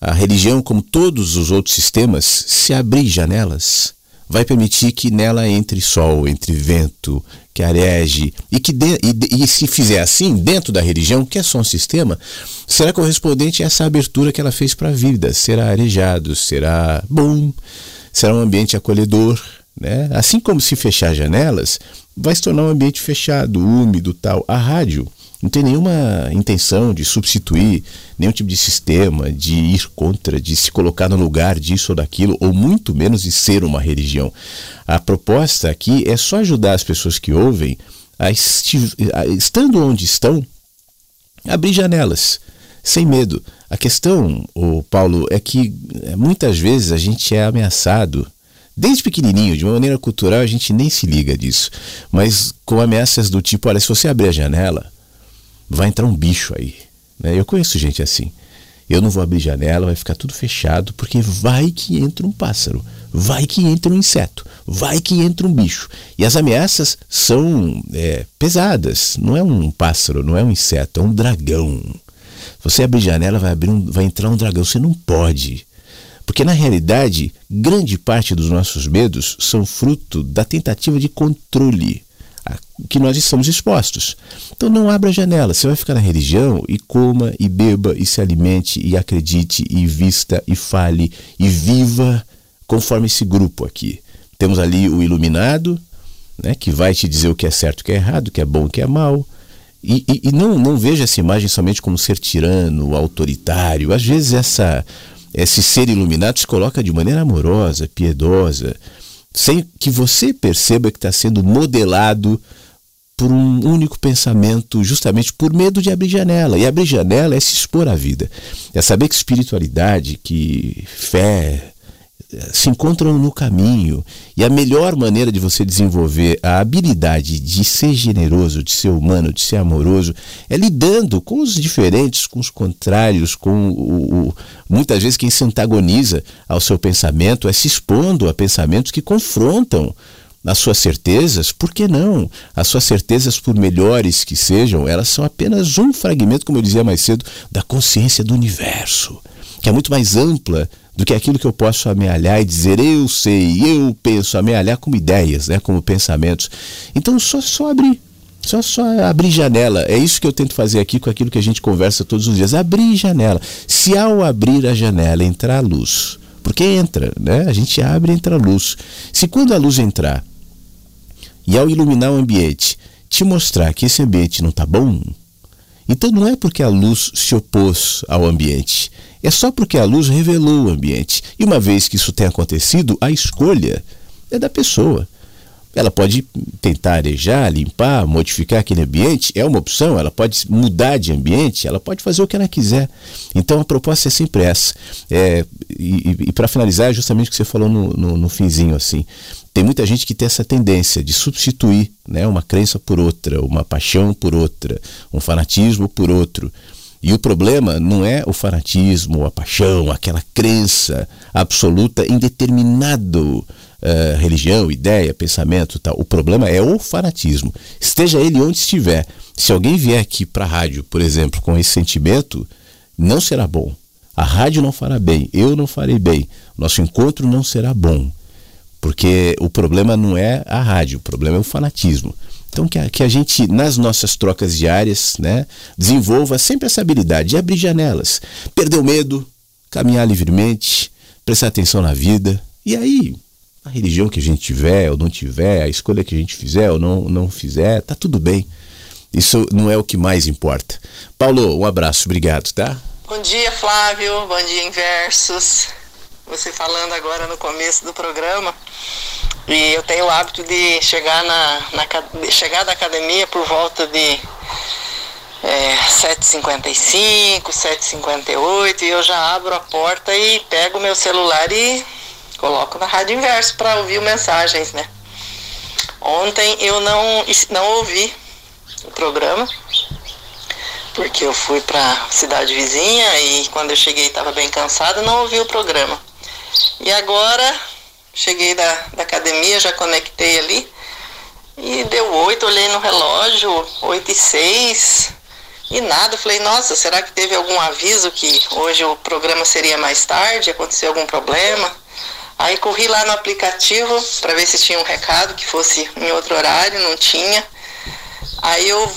A religião, como todos os outros sistemas, se abrir janelas, vai permitir que nela entre sol, entre vento, que areje, e que de, e, e, se fizer assim, dentro da religião, que é só um sistema, será correspondente a essa abertura que ela fez para a vida. Será arejado, será bom, será um ambiente acolhedor. Né? Assim como se fechar janelas, vai se tornar um ambiente fechado, úmido tal. A rádio não tem nenhuma intenção de substituir nenhum tipo de sistema, de ir contra, de se colocar no lugar disso ou daquilo, ou muito menos de ser uma religião. A proposta aqui é só ajudar as pessoas que ouvem a, a estando onde estão, abrir janelas, sem medo. A questão, o Paulo, é que é, muitas vezes a gente é ameaçado Desde pequenininho, de uma maneira cultural, a gente nem se liga disso. Mas com ameaças do tipo: olha, se você abrir a janela, vai entrar um bicho aí. Né? Eu conheço gente assim. Eu não vou abrir janela, vai ficar tudo fechado, porque vai que entra um pássaro, vai que entra um inseto, vai que entra um bicho. E as ameaças são é, pesadas. Não é um pássaro, não é um inseto, é um dragão. Você abrir janela, vai, abrir um, vai entrar um dragão. Você não pode. Porque na realidade, grande parte dos nossos medos são fruto da tentativa de controle que nós estamos expostos. Então não abra janela, você vai ficar na religião e coma e beba e se alimente e acredite e vista e fale e viva conforme esse grupo aqui. Temos ali o iluminado, né, que vai te dizer o que é certo o que é errado, o que é bom o que é mal. E, e, e, não, não veja essa imagem somente como ser tirano, autoritário. Às vezes essa, esse ser iluminado se coloca de maneira amorosa, piedosa, sem que você perceba que está sendo modelado por um único pensamento, justamente por medo de abrir janela. E abrir janela é se expor à vida. É saber que espiritualidade, que fé, se encontram no caminho. E a melhor maneira de você desenvolver a habilidade de ser generoso, de ser humano, de ser amoroso, é lidando com os diferentes, com os contrários, com o, o, muitas vezes quem se antagoniza ao seu pensamento, é se expondo a pensamentos que confrontam as suas certezas, por que não? As suas certezas, por melhores que sejam, elas são apenas um fragmento, como eu dizia mais cedo, da consciência do universo, que é muito mais ampla do que aquilo que eu posso amealhar e dizer eu sei, eu penso, amealhar como ideias, né, como pensamentos. Então só só abrir, só só abrir janela. É isso que eu tento fazer aqui com aquilo que a gente conversa todos os dias. Abrir janela. Se ao abrir a janela entrar a luz, porque entra, né? A gente abre e entra a luz. Se quando a luz entrar e ao iluminar o ambiente te mostrar que esse ambiente não está bom, então não é porque a luz se opôs ao ambiente, é só porque a luz revelou o ambiente. E uma vez que isso tenha acontecido, a escolha é da pessoa. Ela pode tentar arejar, limpar, modificar aquele ambiente, é uma opção. Ela pode mudar de ambiente, ela pode fazer o que ela quiser. Então a proposta é sempre essa. É, e, e para finalizar, é justamente o que você falou no, no, no finzinho assim. Tem muita gente que tem essa tendência de substituir né, uma crença por outra, uma paixão por outra, um fanatismo por outro. E o problema não é o fanatismo, a paixão, aquela crença absoluta em determinado uh, religião, ideia, pensamento tal. O problema é o fanatismo. Esteja ele onde estiver. Se alguém vier aqui para a rádio, por exemplo, com esse sentimento, não será bom. A rádio não fará bem, eu não farei bem, nosso encontro não será bom. Porque o problema não é a rádio, o problema é o fanatismo. Então, que a, que a gente, nas nossas trocas diárias, né, desenvolva sempre essa habilidade de abrir janelas, perder o medo, caminhar livremente, prestar atenção na vida. E aí, a religião que a gente tiver ou não tiver, a escolha que a gente fizer ou não, não fizer, tá tudo bem. Isso não é o que mais importa. Paulo, um abraço, obrigado, tá? Bom dia, Flávio. Bom dia, Inversos. Você falando agora no começo do programa. E eu tenho o hábito de chegar, na, na chegar da academia por volta de é, 7h55, 7h58 e eu já abro a porta e pego meu celular e coloco na rádio inverso para ouvir mensagens, né? Ontem eu não, não ouvi o programa, porque eu fui para cidade vizinha e quando eu cheguei estava bem cansada, não ouvi o programa. E agora cheguei da, da academia, já conectei ali e deu oito, olhei no relógio, oito e seis e nada. Falei, nossa, será que teve algum aviso que hoje o programa seria mais tarde? Aconteceu algum problema? Aí corri lá no aplicativo para ver se tinha um recado que fosse em outro horário, não tinha. Aí eu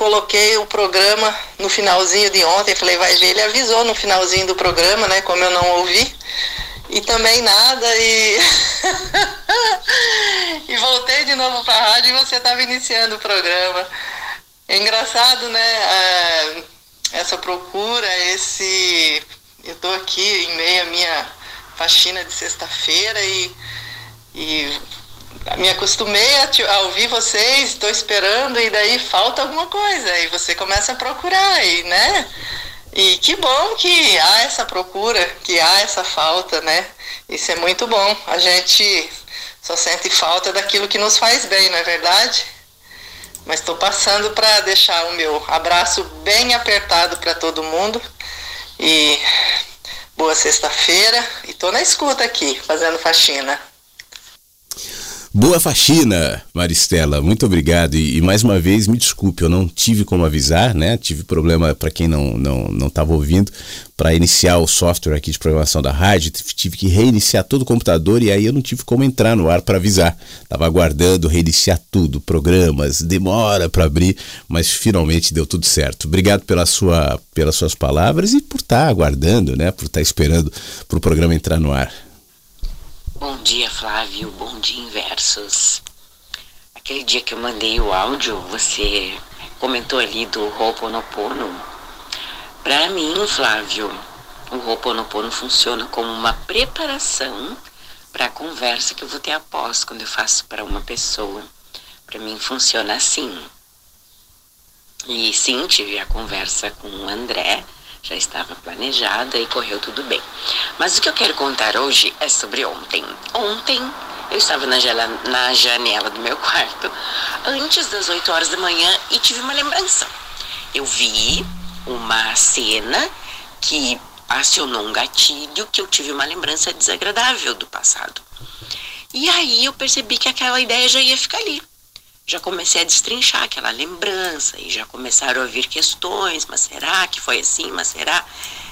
coloquei o programa no finalzinho de ontem, falei, vai ver, ele avisou no finalzinho do programa, né? Como eu não ouvi. E também nada, e. e voltei de novo para a rádio e você estava iniciando o programa. É engraçado, né? É, essa procura, esse. Eu estou aqui em meio à minha faxina de sexta-feira e, e me acostumei a, a ouvir vocês, estou esperando e daí falta alguma coisa e você começa a procurar e, né? E que bom que há essa procura, que há essa falta, né? Isso é muito bom. A gente só sente falta daquilo que nos faz bem, não é verdade? Mas estou passando para deixar o meu abraço bem apertado para todo mundo. E boa sexta-feira. E estou na escuta aqui, fazendo faxina. Boa faxina, Maristela. Muito obrigado. E, e, mais uma vez, me desculpe, eu não tive como avisar, né? Tive problema para quem não não não estava ouvindo para iniciar o software aqui de programação da rádio. Tive que reiniciar todo o computador e aí eu não tive como entrar no ar para avisar. Tava aguardando reiniciar tudo, programas, demora para abrir, mas finalmente deu tudo certo. Obrigado pela sua pelas suas palavras e por estar tá aguardando, né? Por estar tá esperando para o programa entrar no ar. Bom dia, Flávio. Bom dia, Inversos. Aquele dia que eu mandei o áudio, você comentou ali do Ho'oponopono. Para mim, Flávio, o Ho'oponopono funciona como uma preparação para a conversa que eu vou ter após quando eu faço para uma pessoa. Para mim funciona assim. E sim, tive a conversa com o André já estava planejada e correu tudo bem. Mas o que eu quero contar hoje é sobre ontem. Ontem eu estava na, na janela do meu quarto antes das 8 horas da manhã e tive uma lembrança. Eu vi uma cena que acionou um gatilho que eu tive uma lembrança desagradável do passado. E aí eu percebi que aquela ideia já ia ficar ali já comecei a destrinchar aquela lembrança e já começaram a vir questões, mas será que foi assim, mas será?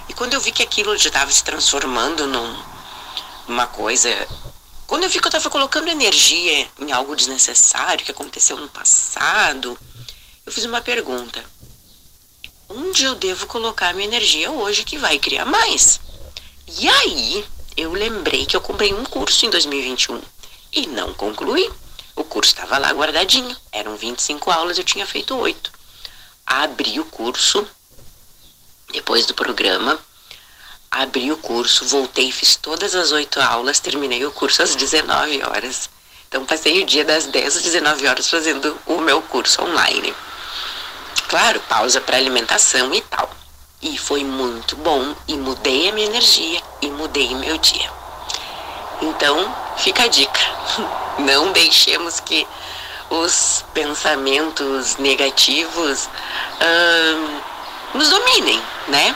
E quando eu vi que aquilo já estava se transformando num, numa coisa, quando eu vi que eu estava colocando energia em algo desnecessário que aconteceu no passado, eu fiz uma pergunta: onde eu devo colocar minha energia hoje que vai criar mais? E aí eu lembrei que eu comprei um curso em 2021 e não concluí. O curso estava lá guardadinho. Eram 25 aulas, eu tinha feito 8. Abri o curso, depois do programa, abri o curso, voltei, fiz todas as 8 aulas, terminei o curso às 19 horas. Então passei o dia das 10 às 19 horas fazendo o meu curso online. Claro, pausa para alimentação e tal. E foi muito bom e mudei a minha energia e mudei meu dia. Então, fica a dica. Não deixemos que os pensamentos negativos hum, nos dominem, né?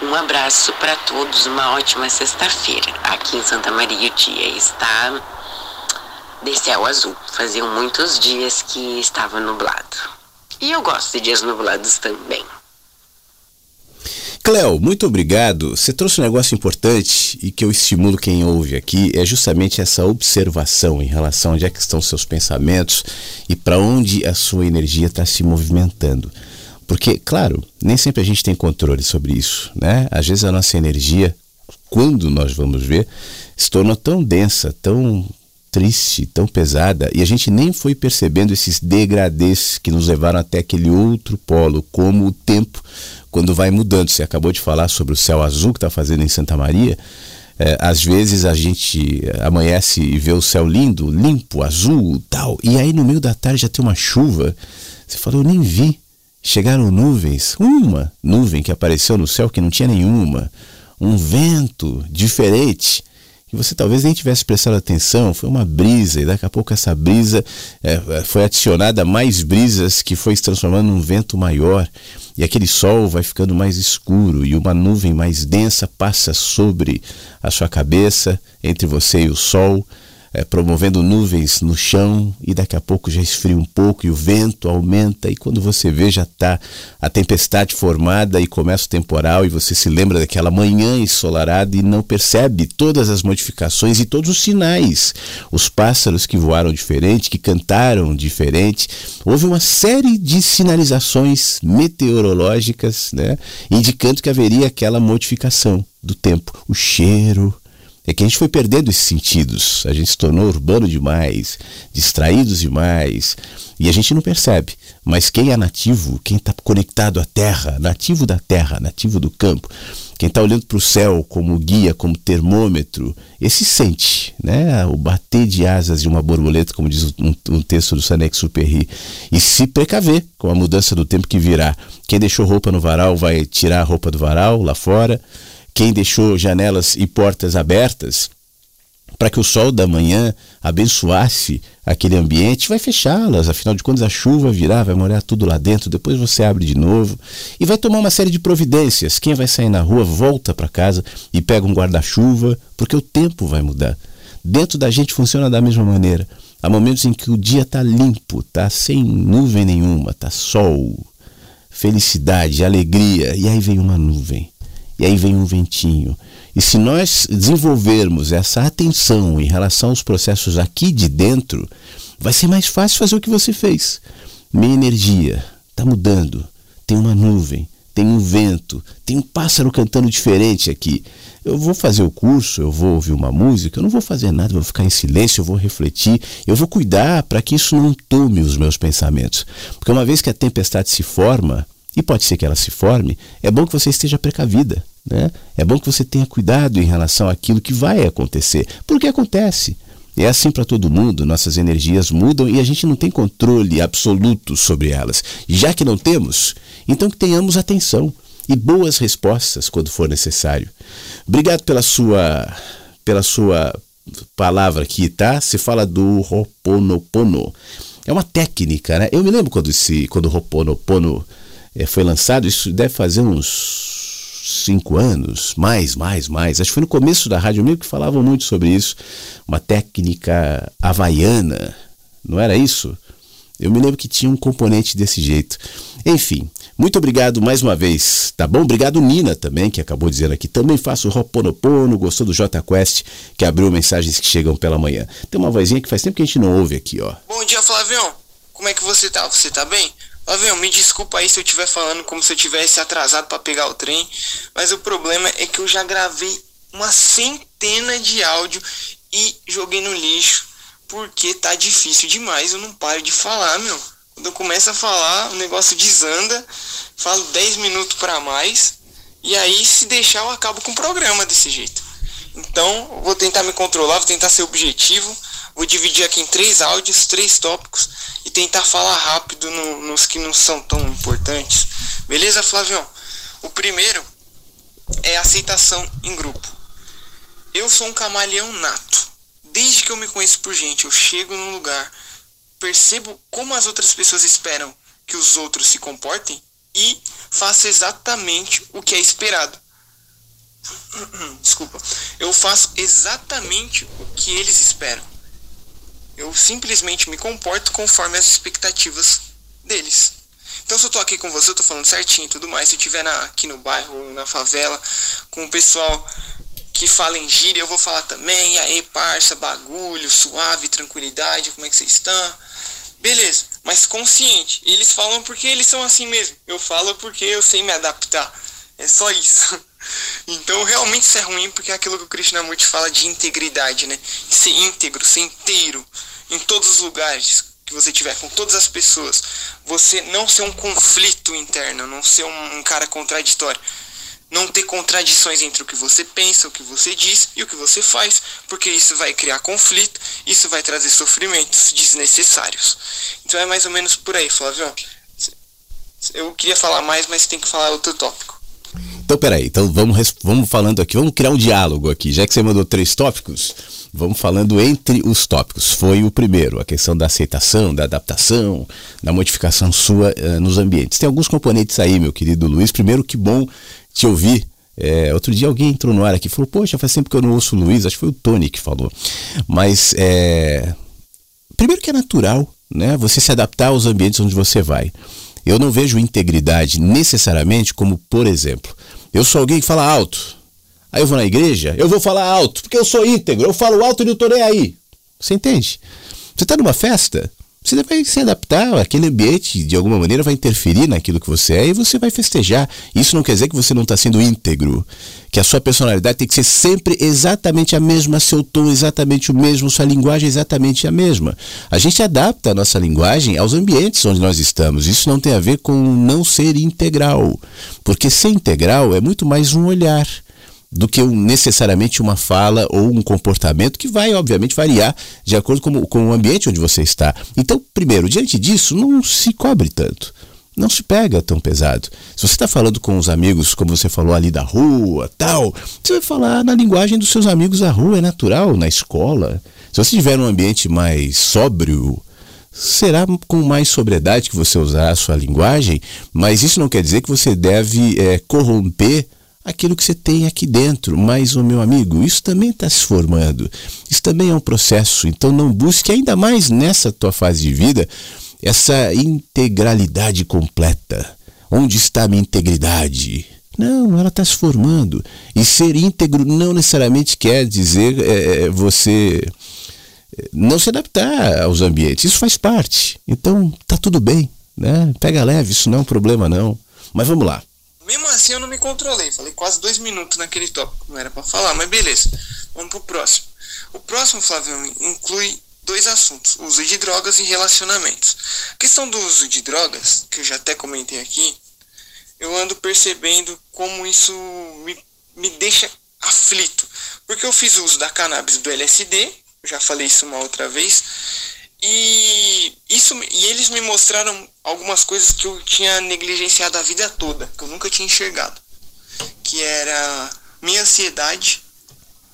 Um abraço para todos, uma ótima sexta-feira. Aqui em Santa Maria o dia está de céu azul. Faziam muitos dias que estava nublado. E eu gosto de dias nublados também. Cléo, muito obrigado. Você trouxe um negócio importante e que eu estimulo quem ouve aqui, é justamente essa observação em relação a onde é que estão seus pensamentos e para onde a sua energia está se movimentando. Porque, claro, nem sempre a gente tem controle sobre isso, né? Às vezes a nossa energia, quando nós vamos ver, se torna tão densa, tão triste, tão pesada, e a gente nem foi percebendo esses degradês que nos levaram até aquele outro polo, como o tempo quando vai mudando. Você acabou de falar sobre o céu azul que está fazendo em Santa Maria. É, às vezes a gente amanhece e vê o céu lindo, limpo, azul, tal, e aí no meio da tarde já tem uma chuva. Você falou, eu nem vi. Chegaram nuvens, uma nuvem que apareceu no céu que não tinha nenhuma, um vento diferente que você talvez nem tivesse prestado atenção, foi uma brisa, e daqui a pouco essa brisa é, foi adicionada a mais brisas que foi se transformando num vento maior, e aquele sol vai ficando mais escuro, e uma nuvem mais densa passa sobre a sua cabeça, entre você e o sol, é, promovendo nuvens no chão e daqui a pouco já esfria um pouco e o vento aumenta e quando você vê já está a tempestade formada e começa o temporal e você se lembra daquela manhã ensolarada e não percebe todas as modificações e todos os sinais, os pássaros que voaram diferente, que cantaram diferente, houve uma série de sinalizações meteorológicas, né, indicando que haveria aquela modificação do tempo, o cheiro, é que a gente foi perdendo esses sentidos. A gente se tornou urbano demais, distraídos demais, e a gente não percebe. Mas quem é nativo, quem está conectado à terra, nativo da terra, nativo do campo, quem está olhando para o céu como guia, como termômetro, esse sente, né? O bater de asas de uma borboleta, como diz um, um texto do Sanex Superri, e se precaver com a mudança do tempo que virá. Quem deixou roupa no varal vai tirar a roupa do varal lá fora quem deixou janelas e portas abertas para que o sol da manhã abençoasse aquele ambiente, vai fechá-las. Afinal de contas, a chuva virá, vai molhar tudo lá dentro. Depois você abre de novo e vai tomar uma série de providências. Quem vai sair na rua volta para casa e pega um guarda-chuva, porque o tempo vai mudar. Dentro da gente funciona da mesma maneira. Há momentos em que o dia está limpo, está sem nuvem nenhuma, está sol, felicidade, alegria, e aí vem uma nuvem e aí vem um ventinho. E se nós desenvolvermos essa atenção em relação aos processos aqui de dentro, vai ser mais fácil fazer o que você fez. Minha energia está mudando. Tem uma nuvem, tem um vento, tem um pássaro cantando diferente aqui. Eu vou fazer o curso, eu vou ouvir uma música, eu não vou fazer nada, vou ficar em silêncio, eu vou refletir, eu vou cuidar para que isso não tome os meus pensamentos. Porque uma vez que a tempestade se forma, e pode ser que ela se forme, é bom que você esteja precavida. Né? É bom que você tenha cuidado em relação àquilo que vai acontecer, porque acontece. É assim para todo mundo, nossas energias mudam e a gente não tem controle absoluto sobre elas. Já que não temos, então que tenhamos atenção e boas respostas quando for necessário. Obrigado pela sua pela sua palavra aqui, tá? Se fala do Ho'oponopono. É uma técnica, né? Eu me lembro quando esse quando o Ho'oponopono é, foi lançado, isso deve fazer uns cinco anos, mais, mais, mais. Acho que foi no começo da Rádio Amigo que falavam muito sobre isso. Uma técnica havaiana, não era isso? Eu me lembro que tinha um componente desse jeito. Enfim, muito obrigado mais uma vez, tá bom? Obrigado Nina também, que acabou dizendo aqui. Também faço Roponopono, gostou do J Quest, que abriu mensagens que chegam pela manhã. Tem uma vozinha que faz tempo que a gente não ouve aqui, ó. Bom dia, Flavião. Como é que você tá? Você tá bem? Flavião, me desculpa aí se eu estiver falando como se eu tivesse atrasado para pegar o trem, mas o problema é que eu já gravei uma centena de áudio e joguei no lixo porque tá difícil demais, eu não paro de falar, meu. Quando eu começo a falar, o negócio desanda, falo 10 minutos para mais, e aí se deixar eu acabo com o programa desse jeito. Então, vou tentar me controlar, vou tentar ser objetivo, vou dividir aqui em três áudios, três tópicos, e tentar falar rápido no, nos que não são tão importantes. Beleza, Flavião? O primeiro é aceitação em grupo. Eu sou um camaleão nato. Desde que eu me conheço por gente, eu chego num lugar, percebo como as outras pessoas esperam que os outros se comportem e faço exatamente o que é esperado. Desculpa. Eu faço exatamente o que eles esperam. Eu simplesmente me comporto conforme as expectativas deles. Então se eu tô aqui com você, eu tô falando certinho e tudo mais. Se eu estiver aqui no bairro, na favela, com o pessoal que fala em gíria, eu vou falar também. E aí, parça, bagulho, suave, tranquilidade, como é que vocês estão? Beleza, mas consciente. Eles falam porque eles são assim mesmo. Eu falo porque eu sei me adaptar. É só isso. Então realmente isso é ruim porque é aquilo que o Krishnamurti fala de integridade, né? Ser íntegro, ser inteiro em todos os lugares que você tiver, com todas as pessoas. Você não ser um conflito interno, não ser um, um cara contraditório. Não ter contradições entre o que você pensa, o que você diz e o que você faz, porque isso vai criar conflito, isso vai trazer sofrimentos desnecessários. Então é mais ou menos por aí, Flávio. Eu queria falar mais, mas tem que falar outro tópico. Então, peraí, então vamos, vamos falando aqui, vamos criar um diálogo aqui. Já que você mandou três tópicos, vamos falando entre os tópicos. Foi o primeiro, a questão da aceitação, da adaptação, da modificação sua uh, nos ambientes. Tem alguns componentes aí, meu querido Luiz. Primeiro, que bom te ouvir. É, outro dia alguém entrou no ar aqui e falou: Poxa, faz tempo que eu não ouço o Luiz. Acho que foi o Tony que falou. Mas, é, primeiro que é natural, né? Você se adaptar aos ambientes onde você vai. Eu não vejo integridade necessariamente como, por exemplo, eu sou alguém que fala alto. Aí eu vou na igreja, eu vou falar alto, porque eu sou íntegro, eu falo alto e não tô nem aí. Você entende? Você está numa festa, você vai se adaptar, aquele ambiente de alguma maneira vai interferir naquilo que você é e você vai festejar. Isso não quer dizer que você não está sendo íntegro, que a sua personalidade tem que ser sempre exatamente a mesma, seu tom exatamente o mesmo, sua linguagem exatamente a mesma. A gente adapta a nossa linguagem aos ambientes onde nós estamos. Isso não tem a ver com não ser integral, porque ser integral é muito mais um olhar do que um, necessariamente uma fala ou um comportamento que vai, obviamente, variar de acordo com, com o ambiente onde você está. Então, primeiro, diante disso, não se cobre tanto. Não se pega tão pesado. Se você está falando com os amigos, como você falou ali da rua, tal, você vai falar na linguagem dos seus amigos da rua, é natural, na escola. Se você tiver um ambiente mais sóbrio, será com mais sobriedade que você usar a sua linguagem, mas isso não quer dizer que você deve é, corromper aquilo que você tem aqui dentro. Mas, o meu amigo, isso também está se formando. Isso também é um processo. Então, não busque ainda mais nessa tua fase de vida essa integralidade completa. Onde está a minha integridade? Não, ela está se formando. E ser íntegro não necessariamente quer dizer é, é você é, não se adaptar aos ambientes. Isso faz parte. Então, tá tudo bem. Né? Pega leve, isso não é um problema, não. Mas vamos lá. Mesmo assim eu não me controlei, falei quase dois minutos naquele tópico, não era para falar, mas beleza. Vamos pro próximo. O próximo, Flávio, inclui dois assuntos: uso de drogas e relacionamentos. A questão do uso de drogas, que eu já até comentei aqui, eu ando percebendo como isso me, me deixa aflito. Porque eu fiz uso da cannabis do LSD, já falei isso uma outra vez, e, isso, e eles me mostraram algumas coisas que eu tinha negligenciado a vida toda, que eu nunca tinha enxergado. Que era minha ansiedade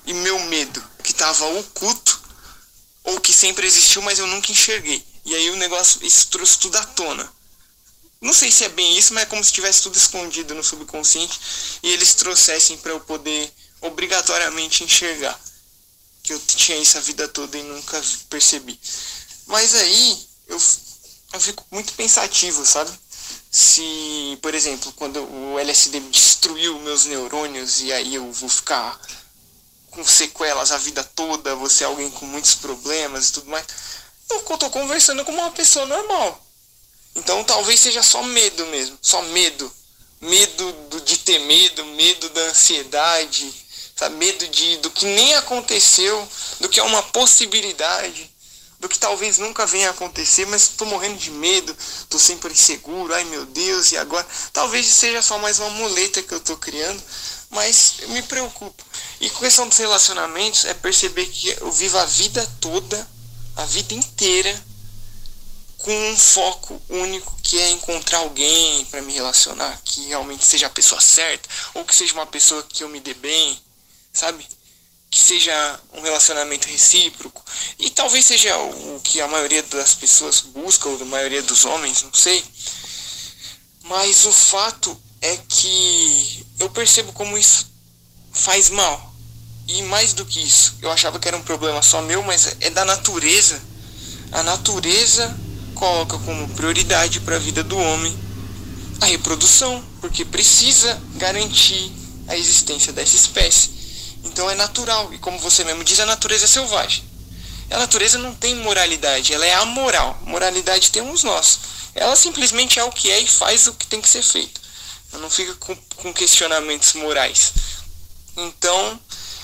e meu medo, que estava oculto, ou que sempre existiu, mas eu nunca enxerguei. E aí o negócio, isso trouxe tudo à tona. Não sei se é bem isso, mas é como se tivesse tudo escondido no subconsciente e eles trouxessem para eu poder obrigatoriamente enxergar que eu tinha isso a vida toda e nunca percebi. Mas aí eu, eu fico muito pensativo, sabe? Se, por exemplo, quando o LSD destruiu meus neurônios e aí eu vou ficar com sequelas a vida toda, você é alguém com muitos problemas e tudo mais. Eu tô conversando com uma pessoa normal. Então talvez seja só medo mesmo, só medo. Medo do, de ter medo, medo da ansiedade, sabe? medo de, do que nem aconteceu, do que é uma possibilidade do que talvez nunca venha a acontecer, mas estou morrendo de medo, estou sempre inseguro, ai meu Deus, e agora? Talvez seja só mais uma muleta que eu estou criando, mas eu me preocupo. E com questão dos relacionamentos, é perceber que eu vivo a vida toda, a vida inteira, com um foco único que é encontrar alguém para me relacionar, que realmente seja a pessoa certa, ou que seja uma pessoa que eu me dê bem, sabe? Que seja um relacionamento recíproco e talvez seja o que a maioria das pessoas busca ou a maioria dos homens, não sei. Mas o fato é que eu percebo como isso faz mal. E mais do que isso, eu achava que era um problema só meu, mas é da natureza. A natureza coloca como prioridade para a vida do homem a reprodução, porque precisa garantir a existência dessa espécie. Então é natural. E como você mesmo diz, a natureza é selvagem. A natureza não tem moralidade, ela é amoral. Moralidade temos nós. Ela simplesmente é o que é e faz o que tem que ser feito. não fica com, com questionamentos morais. Então,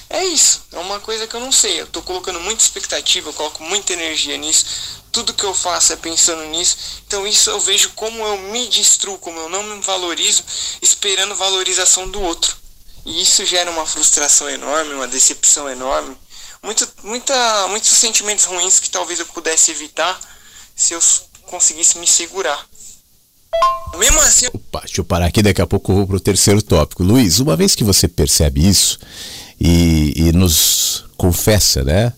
é isso. É uma coisa que eu não sei. Eu tô colocando muita expectativa, eu coloco muita energia nisso. Tudo que eu faço é pensando nisso. Então isso eu vejo como eu me destruo, como eu não me valorizo, esperando valorização do outro. E isso gera uma frustração enorme, uma decepção enorme. Muito, muita, muitos sentimentos ruins que talvez eu pudesse evitar se eu conseguisse me segurar. Mesmo assim. Opa, deixa eu parar aqui, daqui a pouco eu vou pro terceiro tópico. Luiz, uma vez que você percebe isso e, e nos confessa, né?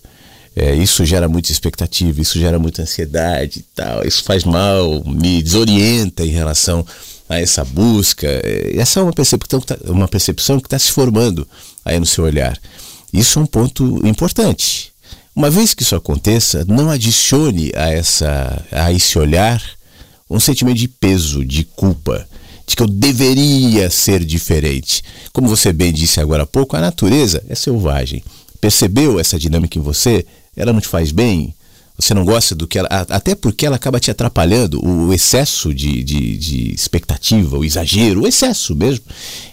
É, isso gera muita expectativa, isso gera muita ansiedade e tal, isso faz mal, me desorienta em relação a essa busca. É, essa é uma percepção que tá, uma percepção que está se formando aí no seu olhar. Isso é um ponto importante. Uma vez que isso aconteça, não adicione a, essa, a esse olhar um sentimento de peso, de culpa, de que eu deveria ser diferente. Como você bem disse agora há pouco, a natureza é selvagem. Percebeu essa dinâmica em você? Ela não te faz bem? Você não gosta do que ela. Até porque ela acaba te atrapalhando. O excesso de, de, de expectativa, o exagero, o excesso mesmo,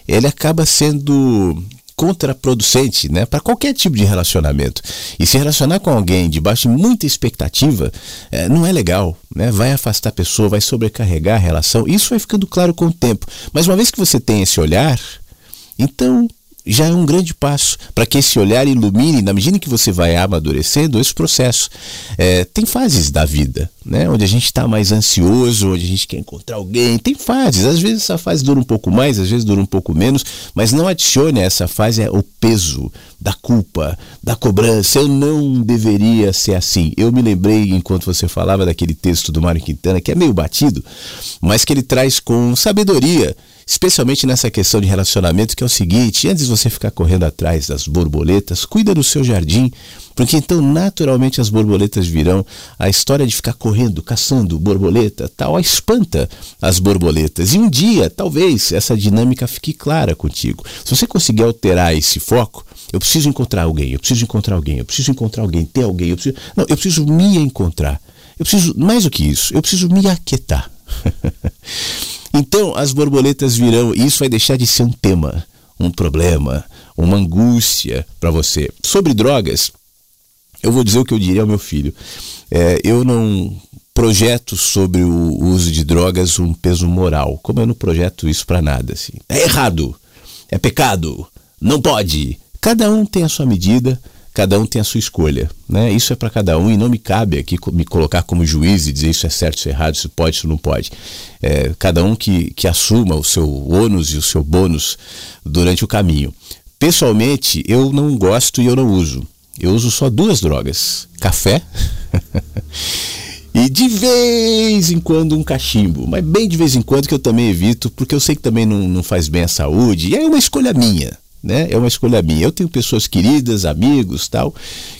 ele acaba sendo contraproducente né, para qualquer tipo de relacionamento. E se relacionar com alguém debaixo de muita expectativa é, não é legal. Né? Vai afastar a pessoa, vai sobrecarregar a relação. Isso vai ficando claro com o tempo. Mas uma vez que você tem esse olhar, então já é um grande passo para que esse olhar ilumine, na medida que você vai amadurecendo, esse processo. É, tem fases da vida, né? onde a gente está mais ansioso, onde a gente quer encontrar alguém. Tem fases, às vezes essa fase dura um pouco mais, às vezes dura um pouco menos, mas não adicione a essa fase é, o peso da culpa, da cobrança. Eu não deveria ser assim. Eu me lembrei, enquanto você falava daquele texto do Mário Quintana, que é meio batido, mas que ele traz com sabedoria especialmente nessa questão de relacionamento, que é o seguinte: antes de você ficar correndo atrás das borboletas, cuida do seu jardim, porque então naturalmente as borboletas virão. A história de ficar correndo, caçando borboleta, tal, espanta as borboletas. E um dia, talvez, essa dinâmica fique clara contigo. Se você conseguir alterar esse foco, eu preciso encontrar alguém, eu preciso encontrar alguém, eu preciso encontrar alguém, ter alguém, eu preciso. Não, eu preciso me encontrar. Eu preciso, mais do que isso, eu preciso me aquietar. Então as borboletas virão e isso vai deixar de ser um tema, um problema, uma angústia para você. Sobre drogas, eu vou dizer o que eu diria ao meu filho. É, eu não projeto sobre o uso de drogas um peso moral. Como eu não projeto isso para nada. Assim. É errado, é pecado, não pode. Cada um tem a sua medida, cada um tem a sua escolha. Né? Isso é para cada um e não me cabe aqui me colocar como juiz e dizer isso é certo, isso é errado, isso pode, isso não pode. É, cada um que, que assuma o seu ônus e o seu bônus durante o caminho. Pessoalmente, eu não gosto e eu não uso. Eu uso só duas drogas: café e de vez em quando um cachimbo. Mas bem de vez em quando que eu também evito, porque eu sei que também não, não faz bem à saúde. E é uma escolha minha né? É uma escolha minha. Eu tenho pessoas queridas, amigos, tal,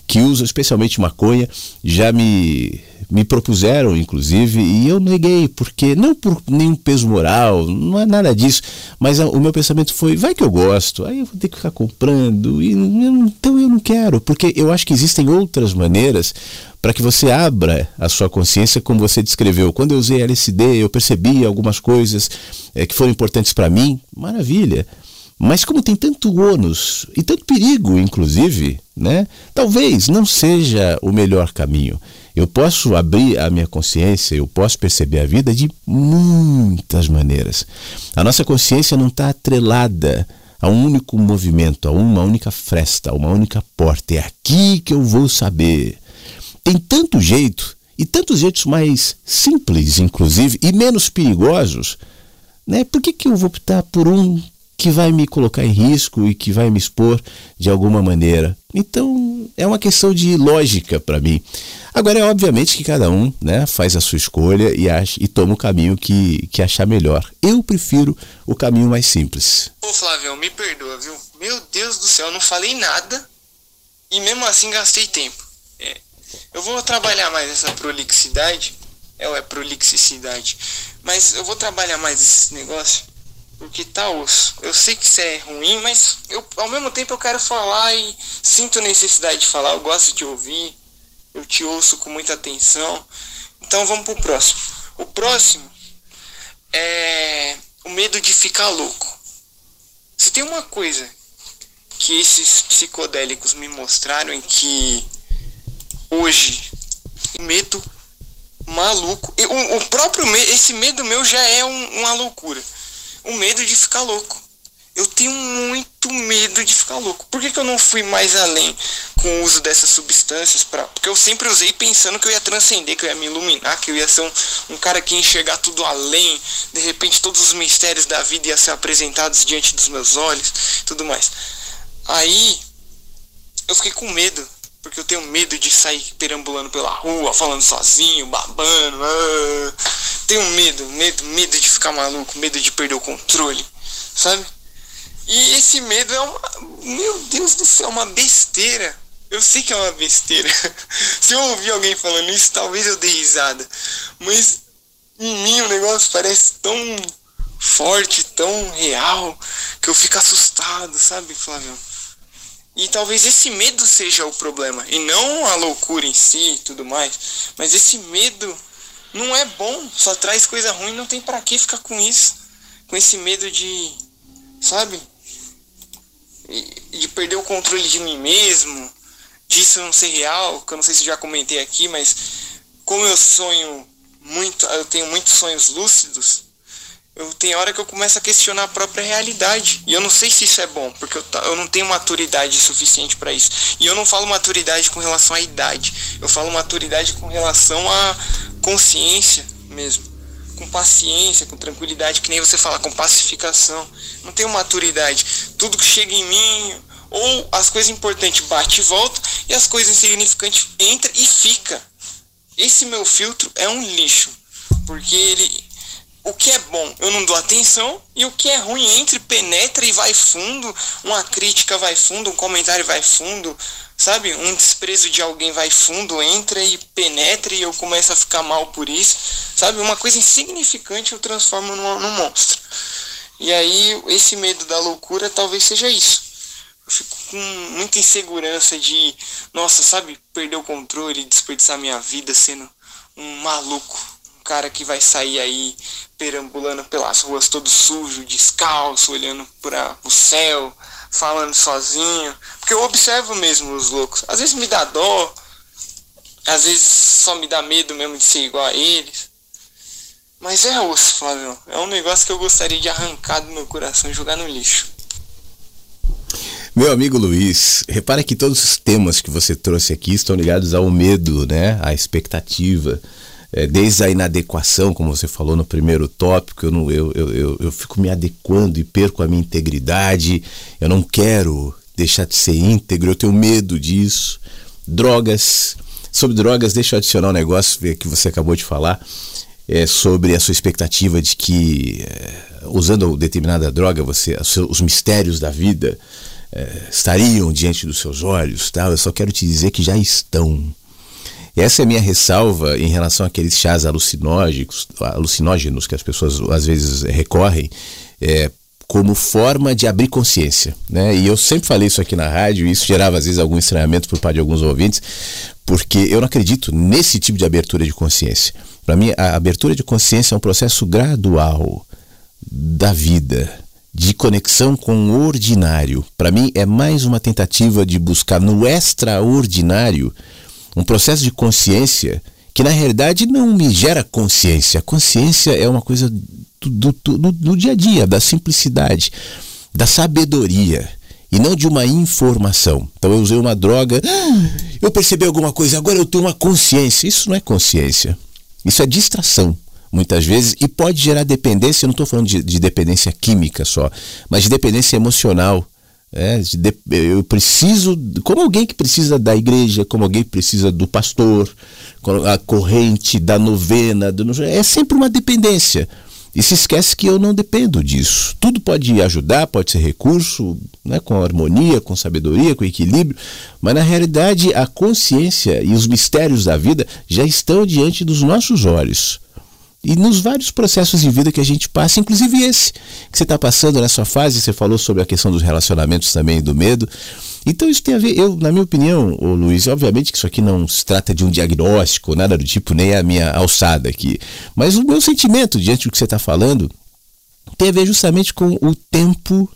que usam especialmente maconha, já me me propuseram, inclusive, e eu neguei, porque não por nenhum peso moral, não é nada disso, mas o meu pensamento foi, vai que eu gosto, aí eu vou ter que ficar comprando, e então eu não quero, porque eu acho que existem outras maneiras para que você abra a sua consciência, como você descreveu. Quando eu usei LSD, eu percebi algumas coisas é, que foram importantes para mim, maravilha. Mas como tem tanto ônus e tanto perigo, inclusive, né? Talvez não seja o melhor caminho. Eu posso abrir a minha consciência, eu posso perceber a vida de muitas maneiras. A nossa consciência não está atrelada a um único movimento, a uma única fresta, a uma única porta. É aqui que eu vou saber. Tem tanto jeito, e tantos jeitos mais simples, inclusive, e menos perigosos. Né? Por que, que eu vou optar por um que vai me colocar em risco e que vai me expor de alguma maneira. Então, é uma questão de lógica para mim. Agora, é obviamente que cada um né, faz a sua escolha e, acha, e toma o caminho que, que achar melhor. Eu prefiro o caminho mais simples. Ô Flávio, me perdoa, viu? Meu Deus do céu, eu não falei nada e mesmo assim gastei tempo. É. Eu vou trabalhar mais essa prolixidade. É, é prolixicidade. Mas eu vou trabalhar mais esse negócio porque tá osso. Eu sei que isso é ruim, mas eu ao mesmo tempo eu quero falar e sinto necessidade de falar, eu gosto de ouvir, eu te ouço com muita atenção. Então vamos pro próximo. O próximo é o medo de ficar louco. Se tem uma coisa que esses psicodélicos me mostraram em que hoje o medo maluco, o, o próprio medo, esse medo meu já é um, uma loucura. O medo de ficar louco. Eu tenho muito medo de ficar louco. Por que, que eu não fui mais além com o uso dessas substâncias? Pra... Porque eu sempre usei pensando que eu ia transcender, que eu ia me iluminar, que eu ia ser um, um cara que ia enxergar tudo além. De repente todos os mistérios da vida iam ser apresentados diante dos meus olhos tudo mais. Aí eu fiquei com medo. Porque eu tenho medo de sair perambulando pela rua, falando sozinho, babando. Ah, tenho medo, medo, medo de ficar maluco, medo de perder o controle, sabe? E esse medo é uma. Meu Deus do céu, uma besteira. Eu sei que é uma besteira. Se eu ouvir alguém falando isso, talvez eu dê risada. Mas em mim o negócio parece tão forte, tão real, que eu fico assustado, sabe, Flávio? E talvez esse medo seja o problema. E não a loucura em si e tudo mais. Mas esse medo não é bom, só traz coisa ruim, não tem para que ficar com isso. Com esse medo de. Sabe? de perder o controle de mim mesmo, disso não ser real, que eu não sei se já comentei aqui, mas como eu sonho muito, eu tenho muitos sonhos lúcidos, eu tenho hora que eu começo a questionar a própria realidade. E eu não sei se isso é bom, porque eu, eu não tenho maturidade suficiente para isso. E eu não falo maturidade com relação à idade, eu falo maturidade com relação à consciência mesmo com paciência, com tranquilidade, que nem você fala, com pacificação. Não tenho maturidade. Tudo que chega em mim, ou as coisas importantes bate e volta, e as coisas insignificantes entra e fica. Esse meu filtro é um lixo, porque ele o que é bom eu não dou atenção e o que é ruim entra e penetra e vai fundo, uma crítica vai fundo, um comentário vai fundo, sabe? Um desprezo de alguém vai fundo, entra e penetra e eu começo a ficar mal por isso, sabe? Uma coisa insignificante eu transformo num, num monstro. E aí, esse medo da loucura talvez seja isso. Eu fico com muita insegurança de, nossa, sabe, perder o controle, desperdiçar minha vida sendo um maluco. Cara que vai sair aí perambulando pelas ruas todo sujo, descalço, olhando para o céu, falando sozinho. Porque eu observo mesmo os loucos. Às vezes me dá dó, às vezes só me dá medo mesmo de ser igual a eles. Mas é osso, Flávio. É um negócio que eu gostaria de arrancar do meu coração e jogar no lixo. Meu amigo Luiz, repara que todos os temas que você trouxe aqui estão ligados ao medo, né? À expectativa é, desde a inadequação, como você falou no primeiro tópico, eu, não, eu, eu, eu, eu fico me adequando e perco a minha integridade, eu não quero deixar de ser íntegro, eu tenho medo disso. Drogas. Sobre drogas, deixa eu adicionar um negócio que você acabou de falar. É, sobre a sua expectativa de que, é, usando determinada droga, você, os mistérios da vida é, estariam diante dos seus olhos. Tá? Eu só quero te dizer que já estão. Essa é a minha ressalva em relação àqueles chás alucinógenos, alucinógenos que as pessoas às vezes recorrem é, como forma de abrir consciência. Né? E eu sempre falei isso aqui na rádio, e isso gerava às vezes algum estranhamento por parte de alguns ouvintes, porque eu não acredito nesse tipo de abertura de consciência. Para mim, a abertura de consciência é um processo gradual da vida, de conexão com o ordinário. Para mim, é mais uma tentativa de buscar no extraordinário um processo de consciência que na realidade não me gera consciência. Consciência é uma coisa do, do, do, do dia a dia, da simplicidade, da sabedoria e não de uma informação. Então eu usei uma droga, eu percebi alguma coisa, agora eu tenho uma consciência. Isso não é consciência. Isso é distração, muitas vezes, e pode gerar dependência. Eu não estou falando de, de, dependência química só, mas de dependência emocional, é, eu preciso, como alguém que precisa da igreja, como alguém que precisa do pastor, a corrente da novena, do, é sempre uma dependência. E se esquece que eu não dependo disso. Tudo pode ajudar, pode ser recurso, né, com harmonia, com sabedoria, com equilíbrio, mas na realidade a consciência e os mistérios da vida já estão diante dos nossos olhos e nos vários processos de vida que a gente passa, inclusive esse que você está passando nessa fase, você falou sobre a questão dos relacionamentos também do medo. Então isso tem a ver, eu, na minha opinião, ô Luiz, obviamente que isso aqui não se trata de um diagnóstico, nada do tipo, nem a minha alçada aqui. Mas o meu sentimento diante do que você está falando tem a ver justamente com o tempo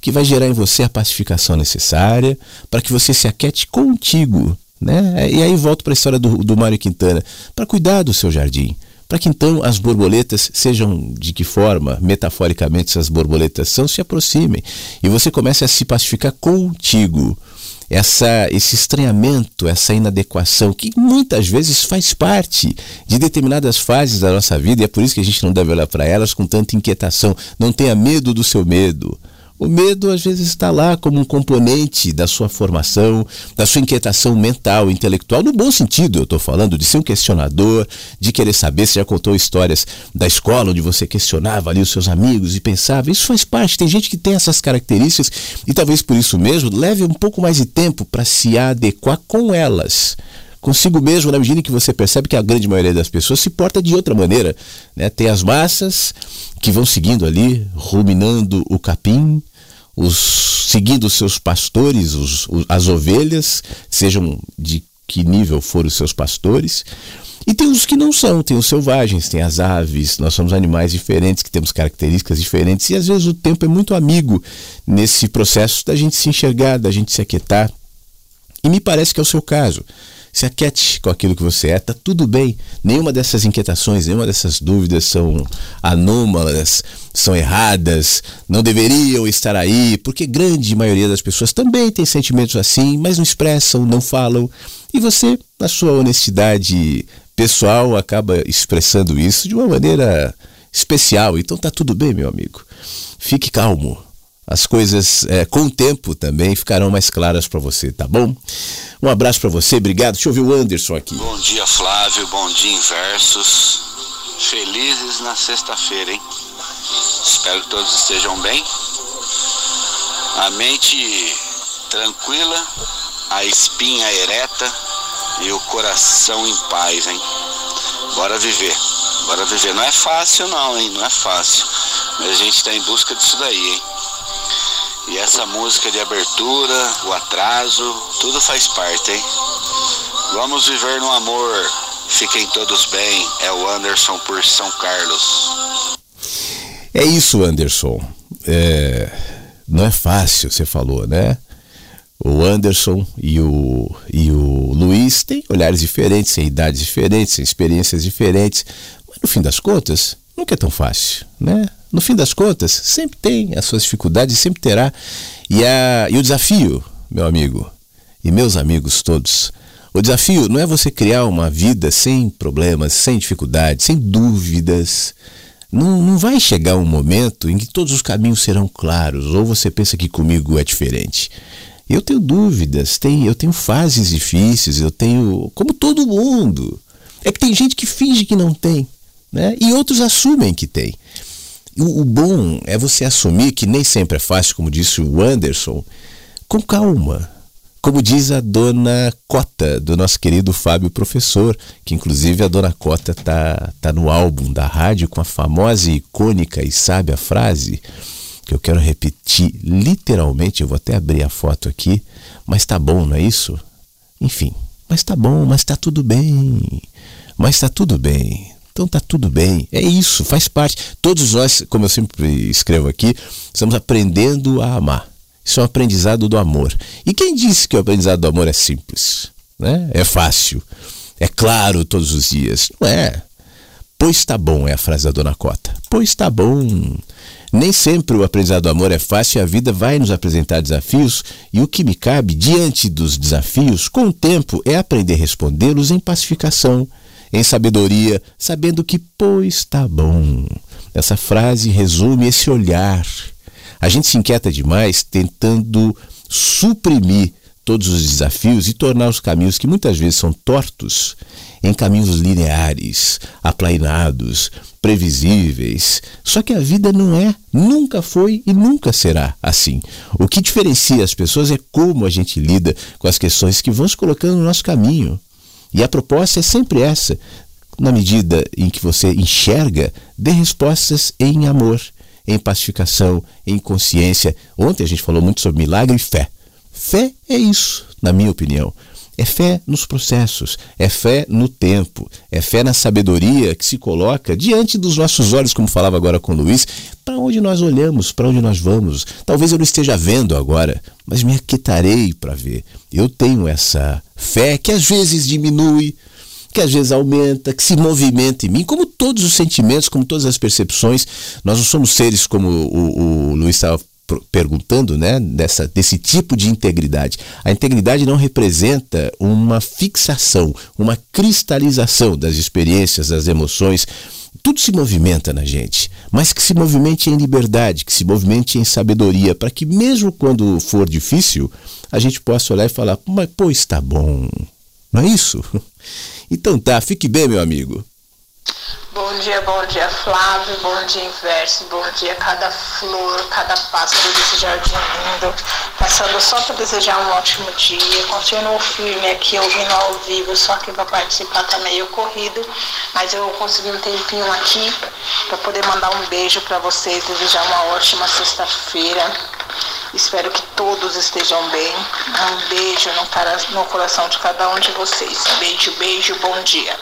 que vai gerar em você a pacificação necessária para que você se aquete contigo. Né? E aí volto para a história do, do Mário Quintana, para cuidar do seu jardim, para que então as borboletas sejam de que forma, metaforicamente, essas borboletas são, se aproximem e você comece a se pacificar contigo essa, esse estranhamento, essa inadequação, que muitas vezes faz parte de determinadas fases da nossa vida e é por isso que a gente não deve olhar para elas com tanta inquietação. Não tenha medo do seu medo. O medo às vezes está lá como um componente da sua formação, da sua inquietação mental, intelectual, no bom sentido, eu estou falando de ser um questionador, de querer saber. Você já contou histórias da escola onde você questionava ali os seus amigos e pensava. Isso faz parte. Tem gente que tem essas características e talvez por isso mesmo leve um pouco mais de tempo para se adequar com elas consigo mesmo, na medida que você percebe que a grande maioria das pessoas se porta de outra maneira. Né? Tem as massas que vão seguindo ali, ruminando o capim, os, seguindo os seus pastores, os, os, as ovelhas, sejam de que nível forem os seus pastores. E tem os que não são, tem os selvagens, tem as aves, nós somos animais diferentes, que temos características diferentes, e às vezes o tempo é muito amigo nesse processo da gente se enxergar, da gente se aquietar. E me parece que é o seu caso se aquete com aquilo que você é, tá tudo bem. Nenhuma dessas inquietações, nenhuma dessas dúvidas são anômalas, são erradas, não deveriam estar aí, porque grande maioria das pessoas também tem sentimentos assim, mas não expressam, não falam. E você, na sua honestidade pessoal, acaba expressando isso de uma maneira especial. Então tá tudo bem, meu amigo. Fique calmo as coisas é, com o tempo também ficarão mais claras para você, tá bom? Um abraço para você, obrigado. Deixa eu ouvir o Anderson aqui. Bom dia, Flávio. Bom dia, Inversos. Felizes na sexta-feira, hein? Espero que todos estejam bem. A mente tranquila, a espinha ereta e o coração em paz, hein? Bora viver. Bora viver. Não é fácil, não, hein? Não é fácil. Mas a gente está em busca disso daí, hein? E essa música de abertura, o atraso, tudo faz parte, hein? Vamos viver no amor. Fiquem todos bem. É o Anderson por São Carlos. É isso, Anderson. É... Não é fácil, você falou, né? O Anderson e o, e o Luiz têm olhares diferentes, têm idades diferentes, têm experiências diferentes, mas no fim das contas, nunca é tão fácil, né? No fim das contas, sempre tem as suas dificuldades, sempre terá. E, a, e o desafio, meu amigo, e meus amigos todos, o desafio não é você criar uma vida sem problemas, sem dificuldades, sem dúvidas. Não, não vai chegar um momento em que todos os caminhos serão claros, ou você pensa que comigo é diferente. Eu tenho dúvidas, tem, eu tenho fases difíceis, eu tenho. como todo mundo. É que tem gente que finge que não tem, né? e outros assumem que tem. O, o bom é você assumir que nem sempre é fácil, como disse o Anderson, com calma. Como diz a dona Cota, do nosso querido Fábio Professor, que inclusive a dona Cota tá, tá no álbum da rádio com a famosa, icônica e sábia frase, que eu quero repetir literalmente, eu vou até abrir a foto aqui, mas tá bom, não é isso? Enfim, mas tá bom, mas tá tudo bem. Mas tá tudo bem. Então tá tudo bem. É isso, faz parte. Todos nós, como eu sempre escrevo aqui, estamos aprendendo a amar. Isso é um aprendizado do amor. E quem disse que o aprendizado do amor é simples? Né? É fácil. É claro todos os dias. Não é. Pois tá bom, é a frase da dona Cota. Pois tá bom. Nem sempre o aprendizado do amor é fácil e a vida vai nos apresentar desafios, e o que me cabe diante dos desafios, com o tempo, é aprender a respondê-los em pacificação, em sabedoria, sabendo que, pois, tá bom. Essa frase resume esse olhar. A gente se inquieta demais tentando suprimir todos os desafios e tornar os caminhos que muitas vezes são tortos em caminhos lineares, aplainados, previsíveis. Só que a vida não é, nunca foi e nunca será assim. O que diferencia as pessoas é como a gente lida com as questões que vão se colocando no nosso caminho. E a proposta é sempre essa. Na medida em que você enxerga, dê respostas em amor, em pacificação, em consciência. Ontem a gente falou muito sobre milagre e fé. Fé é isso, na minha opinião. É fé nos processos, é fé no tempo, é fé na sabedoria que se coloca diante dos nossos olhos, como falava agora com o Luiz, para onde nós olhamos, para onde nós vamos. Talvez eu não esteja vendo agora, mas me aquietarei para ver. Eu tenho essa fé que às vezes diminui, que às vezes aumenta, que se movimenta em mim, como todos os sentimentos, como todas as percepções. Nós não somos seres como o, o Luiz estava perguntando, né, dessa, desse tipo de integridade. A integridade não representa uma fixação, uma cristalização das experiências, das emoções. Tudo se movimenta na gente, mas que se movimente em liberdade, que se movimente em sabedoria, para que mesmo quando for difícil, a gente possa olhar e falar: mas pô, está bom. Não é isso? Então tá, fique bem, meu amigo. Bom dia, bom dia Flávio, bom dia Inverso, bom dia cada flor, cada pássaro desse jardim lindo. Passando só para desejar um ótimo dia. Continuo firme aqui ouvindo ao vivo, só que para participar tá meio corrido, mas eu consegui um tempinho aqui para poder mandar um beijo para vocês, desejar uma ótima sexta-feira. Espero que todos estejam bem. Um beijo no, no coração de cada um de vocês. Beijo, beijo, bom dia.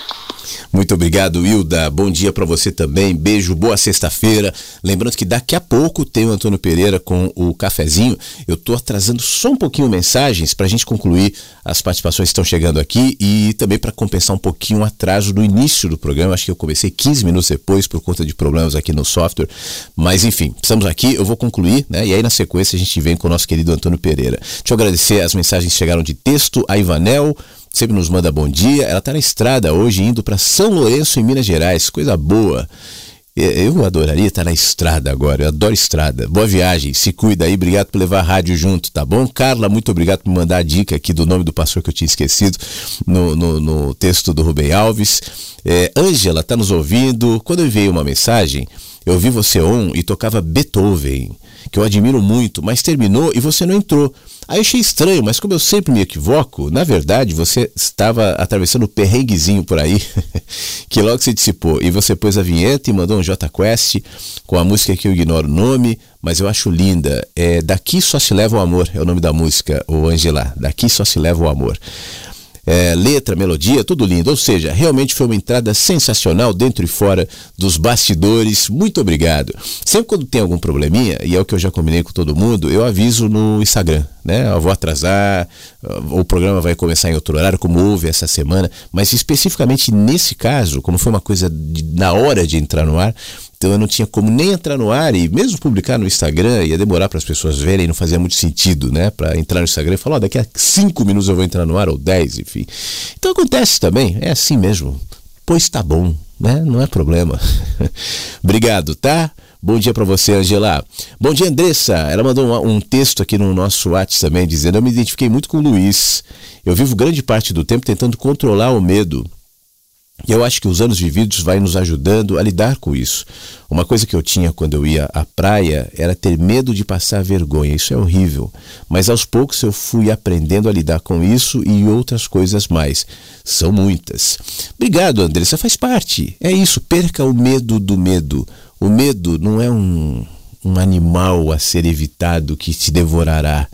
Muito obrigado, Hilda. Bom dia para você também. Beijo, boa sexta-feira. Lembrando que daqui a pouco tem o Antônio Pereira com o cafezinho. Eu estou atrasando só um pouquinho mensagens para a gente concluir as participações que estão chegando aqui e também para compensar um pouquinho o atraso do início do programa. Acho que eu comecei 15 minutos depois por conta de problemas aqui no software. Mas enfim, estamos aqui. Eu vou concluir, né? E aí na sequência a gente vem com o nosso querido Antônio Pereira. Deixa eu agradecer as mensagens que chegaram de texto. A Ivanel sempre nos manda bom dia. Ela está na estrada hoje, indo para São Lourenço, em Minas Gerais. Coisa boa. Eu adoraria estar na estrada agora, eu adoro estrada. Boa viagem, se cuida aí, obrigado por levar a rádio junto, tá bom? Carla, muito obrigado por mandar a dica aqui do nome do pastor que eu tinha esquecido no, no, no texto do Rubem Alves. É, Ângela, tá nos ouvindo? Quando eu enviei uma mensagem, eu vi você on e tocava Beethoven, que eu admiro muito, mas terminou e você não entrou. Aí achei estranho, mas como eu sempre me equivoco, na verdade você estava atravessando o perrenguezinho por aí, que logo se dissipou. E você pôs a vinheta e mandou um J Quest com a música que eu ignoro o nome, mas eu acho linda. É Daqui Só Se Leva o Amor, é o nome da música, o Angela. Daqui Só Se Leva o Amor é, letra, melodia, tudo lindo. Ou seja, realmente foi uma entrada sensacional dentro e fora dos bastidores. Muito obrigado. Sempre quando tem algum probleminha, e é o que eu já combinei com todo mundo, eu aviso no Instagram, né? Eu vou atrasar, o programa vai começar em outro horário, como houve essa semana, mas especificamente nesse caso, como foi uma coisa de, na hora de entrar no ar, então eu não tinha como nem entrar no ar e mesmo publicar no Instagram ia demorar para as pessoas verem, não fazia muito sentido, né? Para entrar no Instagram e falar, oh, daqui a cinco minutos eu vou entrar no ar, ou dez, enfim. Então acontece também, é assim mesmo. Pois tá bom, né? Não é problema. Obrigado, tá? Bom dia para você, Angela. Bom dia, Andressa. Ela mandou um, um, texto aqui no nosso WhatsApp também, dizendo: Eu me identifiquei muito com o Luiz. Eu vivo grande parte do tempo tentando controlar o medo. E eu acho que os anos vividos vai nos ajudando a lidar com isso. Uma coisa que eu tinha quando eu ia à praia era ter medo de passar vergonha. Isso é horrível. Mas aos poucos eu fui aprendendo a lidar com isso e outras coisas mais. São muitas. Obrigado, Andressa. Faz parte. É isso. Perca o medo do medo. O medo não é um, um animal a ser evitado que te devorará.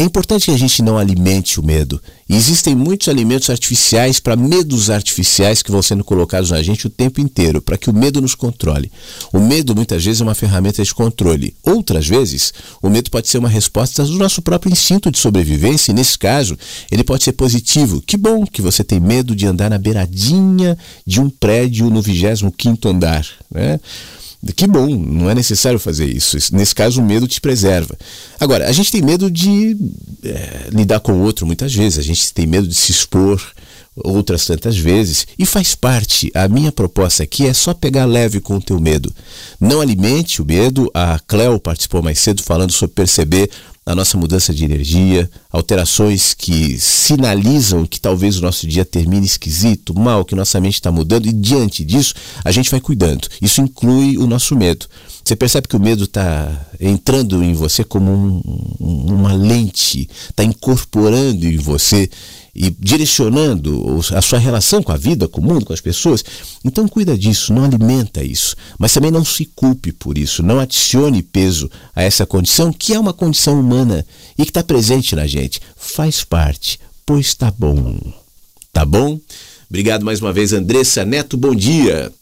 É importante que a gente não alimente o medo. E existem muitos alimentos artificiais para medos artificiais que vão sendo colocados na gente o tempo inteiro, para que o medo nos controle. O medo muitas vezes é uma ferramenta de controle. Outras vezes, o medo pode ser uma resposta do nosso próprio instinto de sobrevivência, e nesse caso, ele pode ser positivo. Que bom que você tem medo de andar na beiradinha de um prédio no 25 andar, né? Que bom, não é necessário fazer isso. Nesse caso, o medo te preserva. Agora, a gente tem medo de é, lidar com o outro muitas vezes, a gente tem medo de se expor outras tantas vezes e faz parte. A minha proposta aqui é só pegar leve com o teu medo. Não alimente o medo. A Cleo participou mais cedo falando sobre perceber a nossa mudança de energia, alterações que sinalizam que talvez o nosso dia termine esquisito, mal, que nossa mente está mudando e diante disso a gente vai cuidando. Isso inclui o nosso medo. Você percebe que o medo está entrando em você como um, uma lente, está incorporando em você e direcionando a sua relação com a vida, com o mundo, com as pessoas. Então cuida disso, não alimenta isso, mas também não se culpe por isso, não adicione peso a essa condição que é uma condição humana e que está presente na gente, faz parte Pois tá bom. Tá bom? Obrigado mais uma vez, Andressa Neto, bom dia.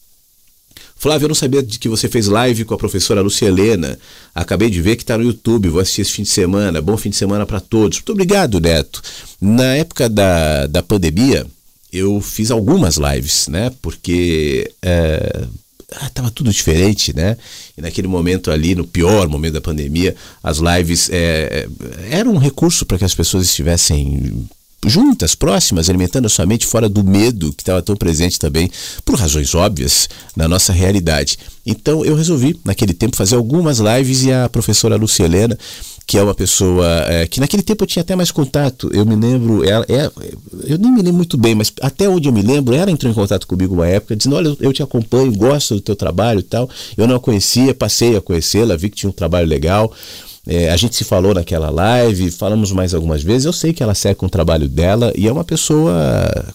Flávio, eu não sabia de que você fez live com a professora Lucia Helena. Acabei de ver que está no YouTube, vou assistir esse fim de semana. Bom fim de semana para todos. Muito obrigado, Neto. Na época da, da pandemia, eu fiz algumas lives, né? Porque é, estava tudo diferente, né? E naquele momento ali, no pior momento da pandemia, as lives é, eram um recurso para que as pessoas estivessem juntas, próximas, alimentando a sua mente fora do medo que estava tão presente também, por razões óbvias, na nossa realidade. Então eu resolvi, naquele tempo, fazer algumas lives e a professora Lucia Helena, que é uma pessoa é, que naquele tempo eu tinha até mais contato. Eu me lembro, ela, é, eu nem me lembro muito bem, mas até onde eu me lembro, ela entrou em contato comigo uma época, dizendo: Olha, eu te acompanho, gosto do teu trabalho e tal. Eu não a conhecia, passei a conhecê-la, vi que tinha um trabalho legal. É, a gente se falou naquela live, falamos mais algumas vezes. Eu sei que ela segue com o trabalho dela e é uma pessoa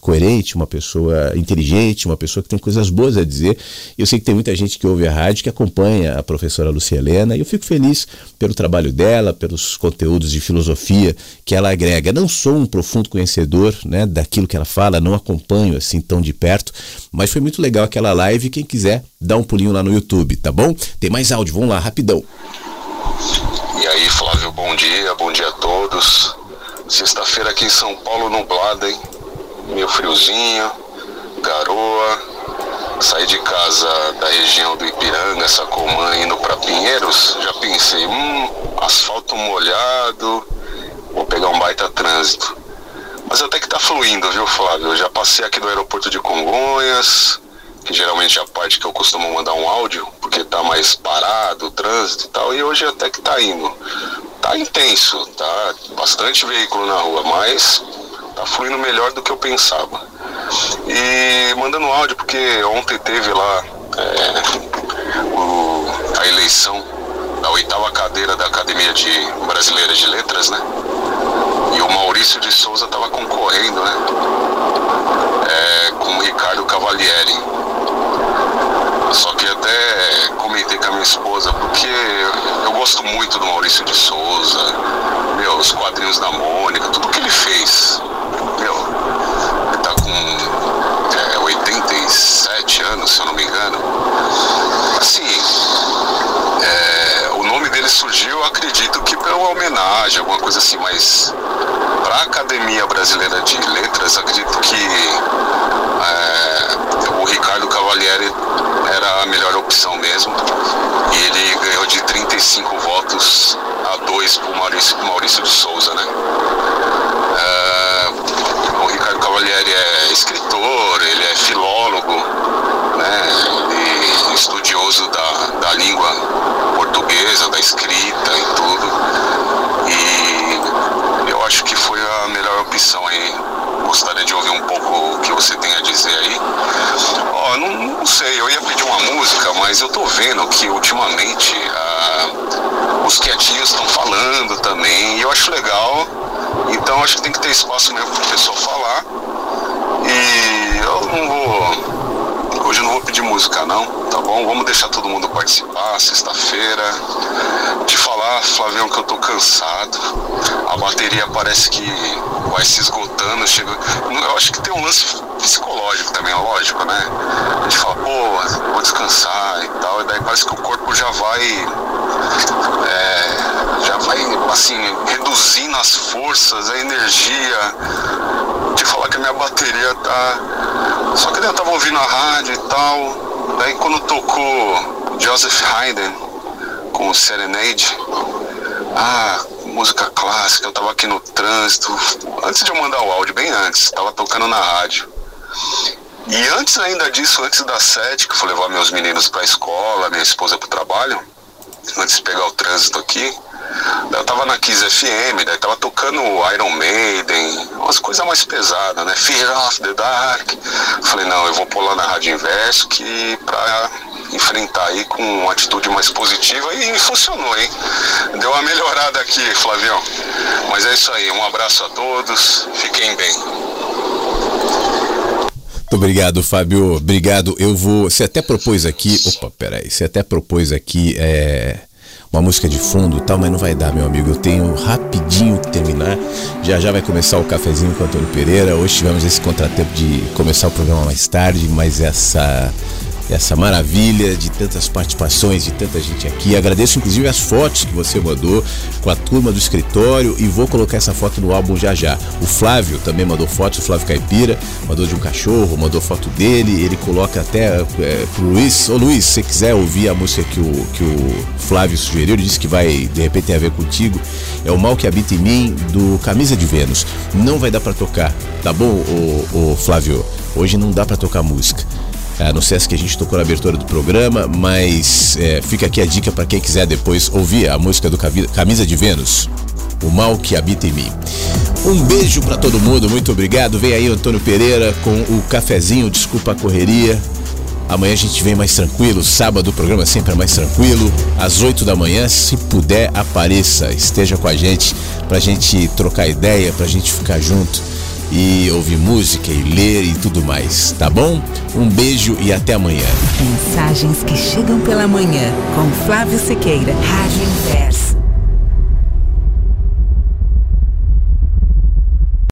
coerente, uma pessoa inteligente, uma pessoa que tem coisas boas a dizer. Eu sei que tem muita gente que ouve a rádio que acompanha a professora Lucia Helena e eu fico feliz pelo trabalho dela, pelos conteúdos de filosofia que ela agrega. Não sou um profundo conhecedor né, daquilo que ela fala, não acompanho assim tão de perto, mas foi muito legal aquela live. Quem quiser, dá um pulinho lá no YouTube, tá bom? Tem mais áudio, vamos lá, rapidão. Aí, Flávio, bom dia, bom dia a todos. Sexta-feira aqui em São Paulo, nublada, hein? Meio friozinho, garoa. Saí de casa da região do Ipiranga, Sacomã, indo para Pinheiros. Já pensei, hum, asfalto molhado, vou pegar um baita trânsito. Mas até que tá fluindo, viu, Flávio? Eu já passei aqui do aeroporto de Congonhas, geralmente a parte que eu costumo mandar um áudio, porque tá mais parado, o trânsito e tal, e hoje até que tá indo. Tá intenso, tá bastante veículo na rua, mas tá fluindo melhor do que eu pensava. E mandando áudio, porque ontem teve lá é, o, a eleição da oitava cadeira da Academia de Brasileira de Letras, né? E o Maurício de Souza estava concorrendo, né? É, com o Ricardo Cavalieri. Só que até comentei com a minha esposa, porque eu gosto muito do Maurício de Souza, meu, os quadrinhos da Mônica, tudo que ele fez. Meu, ele tá com é, 87 anos, se eu não me engano. Assim, é, nome dele surgiu, acredito que pela homenagem, alguma coisa assim, mas para a Academia Brasileira de Letras, acredito que é, o Ricardo Cavalieri era a melhor opção mesmo. E ele ganhou de 35 votos a 2 para o Maurício, Maurício de Souza, né? É, o Ricardo Cavalieri é escritor, ele é filólogo, E estudioso da, da língua portuguesa, da escrita e tudo. E eu acho que foi a melhor opção aí. Gostaria de ouvir um pouco o que você tem a dizer aí. Ó, oh, não, não, sei, eu ia pedir uma música, mas eu tô vendo que ultimamente ah, os quietinhos estão falando também, e eu acho legal. Então acho que tem que ter espaço mesmo para o pessoal falar. E eu não vou vou pedir música não, tá bom? Vamos deixar todo mundo participar, sexta-feira. Te falar, Flavião, que eu tô cansado. A bateria parece que vai se esgotando. Chega... Eu acho que tem um lance psicológico também, lógico, né? A gente fala, pô, vou descansar e tal, e daí parece que o corpo já vai. É, já vai, assim, reduzindo as forças, a energia. Te falar que a minha bateria tá. Só que eu tava ouvindo a rádio e tal. Daí quando tocou Joseph Haydn com Serenade, ah, música clássica, eu tava aqui no trânsito, antes de eu mandar o áudio, bem antes, tava tocando na rádio. E antes ainda disso, antes das sete, que eu fui levar meus meninos pra escola, minha esposa pro trabalho, antes de pegar o trânsito aqui, eu tava na Kiss FM, daí tava tocando Iron Maiden, umas coisas mais pesadas, né? Fear of the Dark. Falei, não, eu vou lá na Rádio Inverso que pra enfrentar aí com uma atitude mais positiva e funcionou, hein? Deu uma melhorada aqui, Flavião. Mas é isso aí, um abraço a todos, fiquem bem. Muito obrigado, Fábio. Obrigado. Eu vou. Você até propôs aqui. Opa, peraí. Você até propôs aqui. É uma música de fundo e tal, mas não vai dar, meu amigo. Eu tenho rapidinho que terminar. Já já vai começar o cafezinho com o Antônio Pereira. Hoje tivemos esse contratempo de começar o programa mais tarde, mas essa essa maravilha de tantas participações, de tanta gente aqui. Agradeço inclusive as fotos que você mandou com a turma do escritório e vou colocar essa foto no álbum já já. O Flávio também mandou fotos, o Flávio Caipira, mandou de um cachorro, mandou foto dele, ele coloca até é, pro Luiz, ô Luiz, se você quiser ouvir a música que o, que o Flávio sugeriu, ele disse que vai de repente ter a ver contigo, é o Mal que Habita em Mim, do Camisa de Vênus. Não vai dar para tocar, tá bom, o, Flávio? Hoje não dá para tocar música é, no Sesc que a gente tocou na abertura do programa, mas é, fica aqui a dica para quem quiser depois ouvir a música do Camisa de Vênus, O Mal que Habita em Mim. Um beijo para todo mundo, muito obrigado. Vem aí Antônio Pereira com o cafezinho, desculpa a correria. Amanhã a gente vem mais tranquilo, sábado o programa sempre é mais tranquilo. Às 8 da manhã, se puder, apareça, esteja com a gente pra gente trocar ideia, pra gente ficar junto e ouvir música e ler e tudo mais, tá bom? Um beijo e até amanhã. Mensagens que chegam pela manhã com Flávio Sequeira, Rádio Inverso.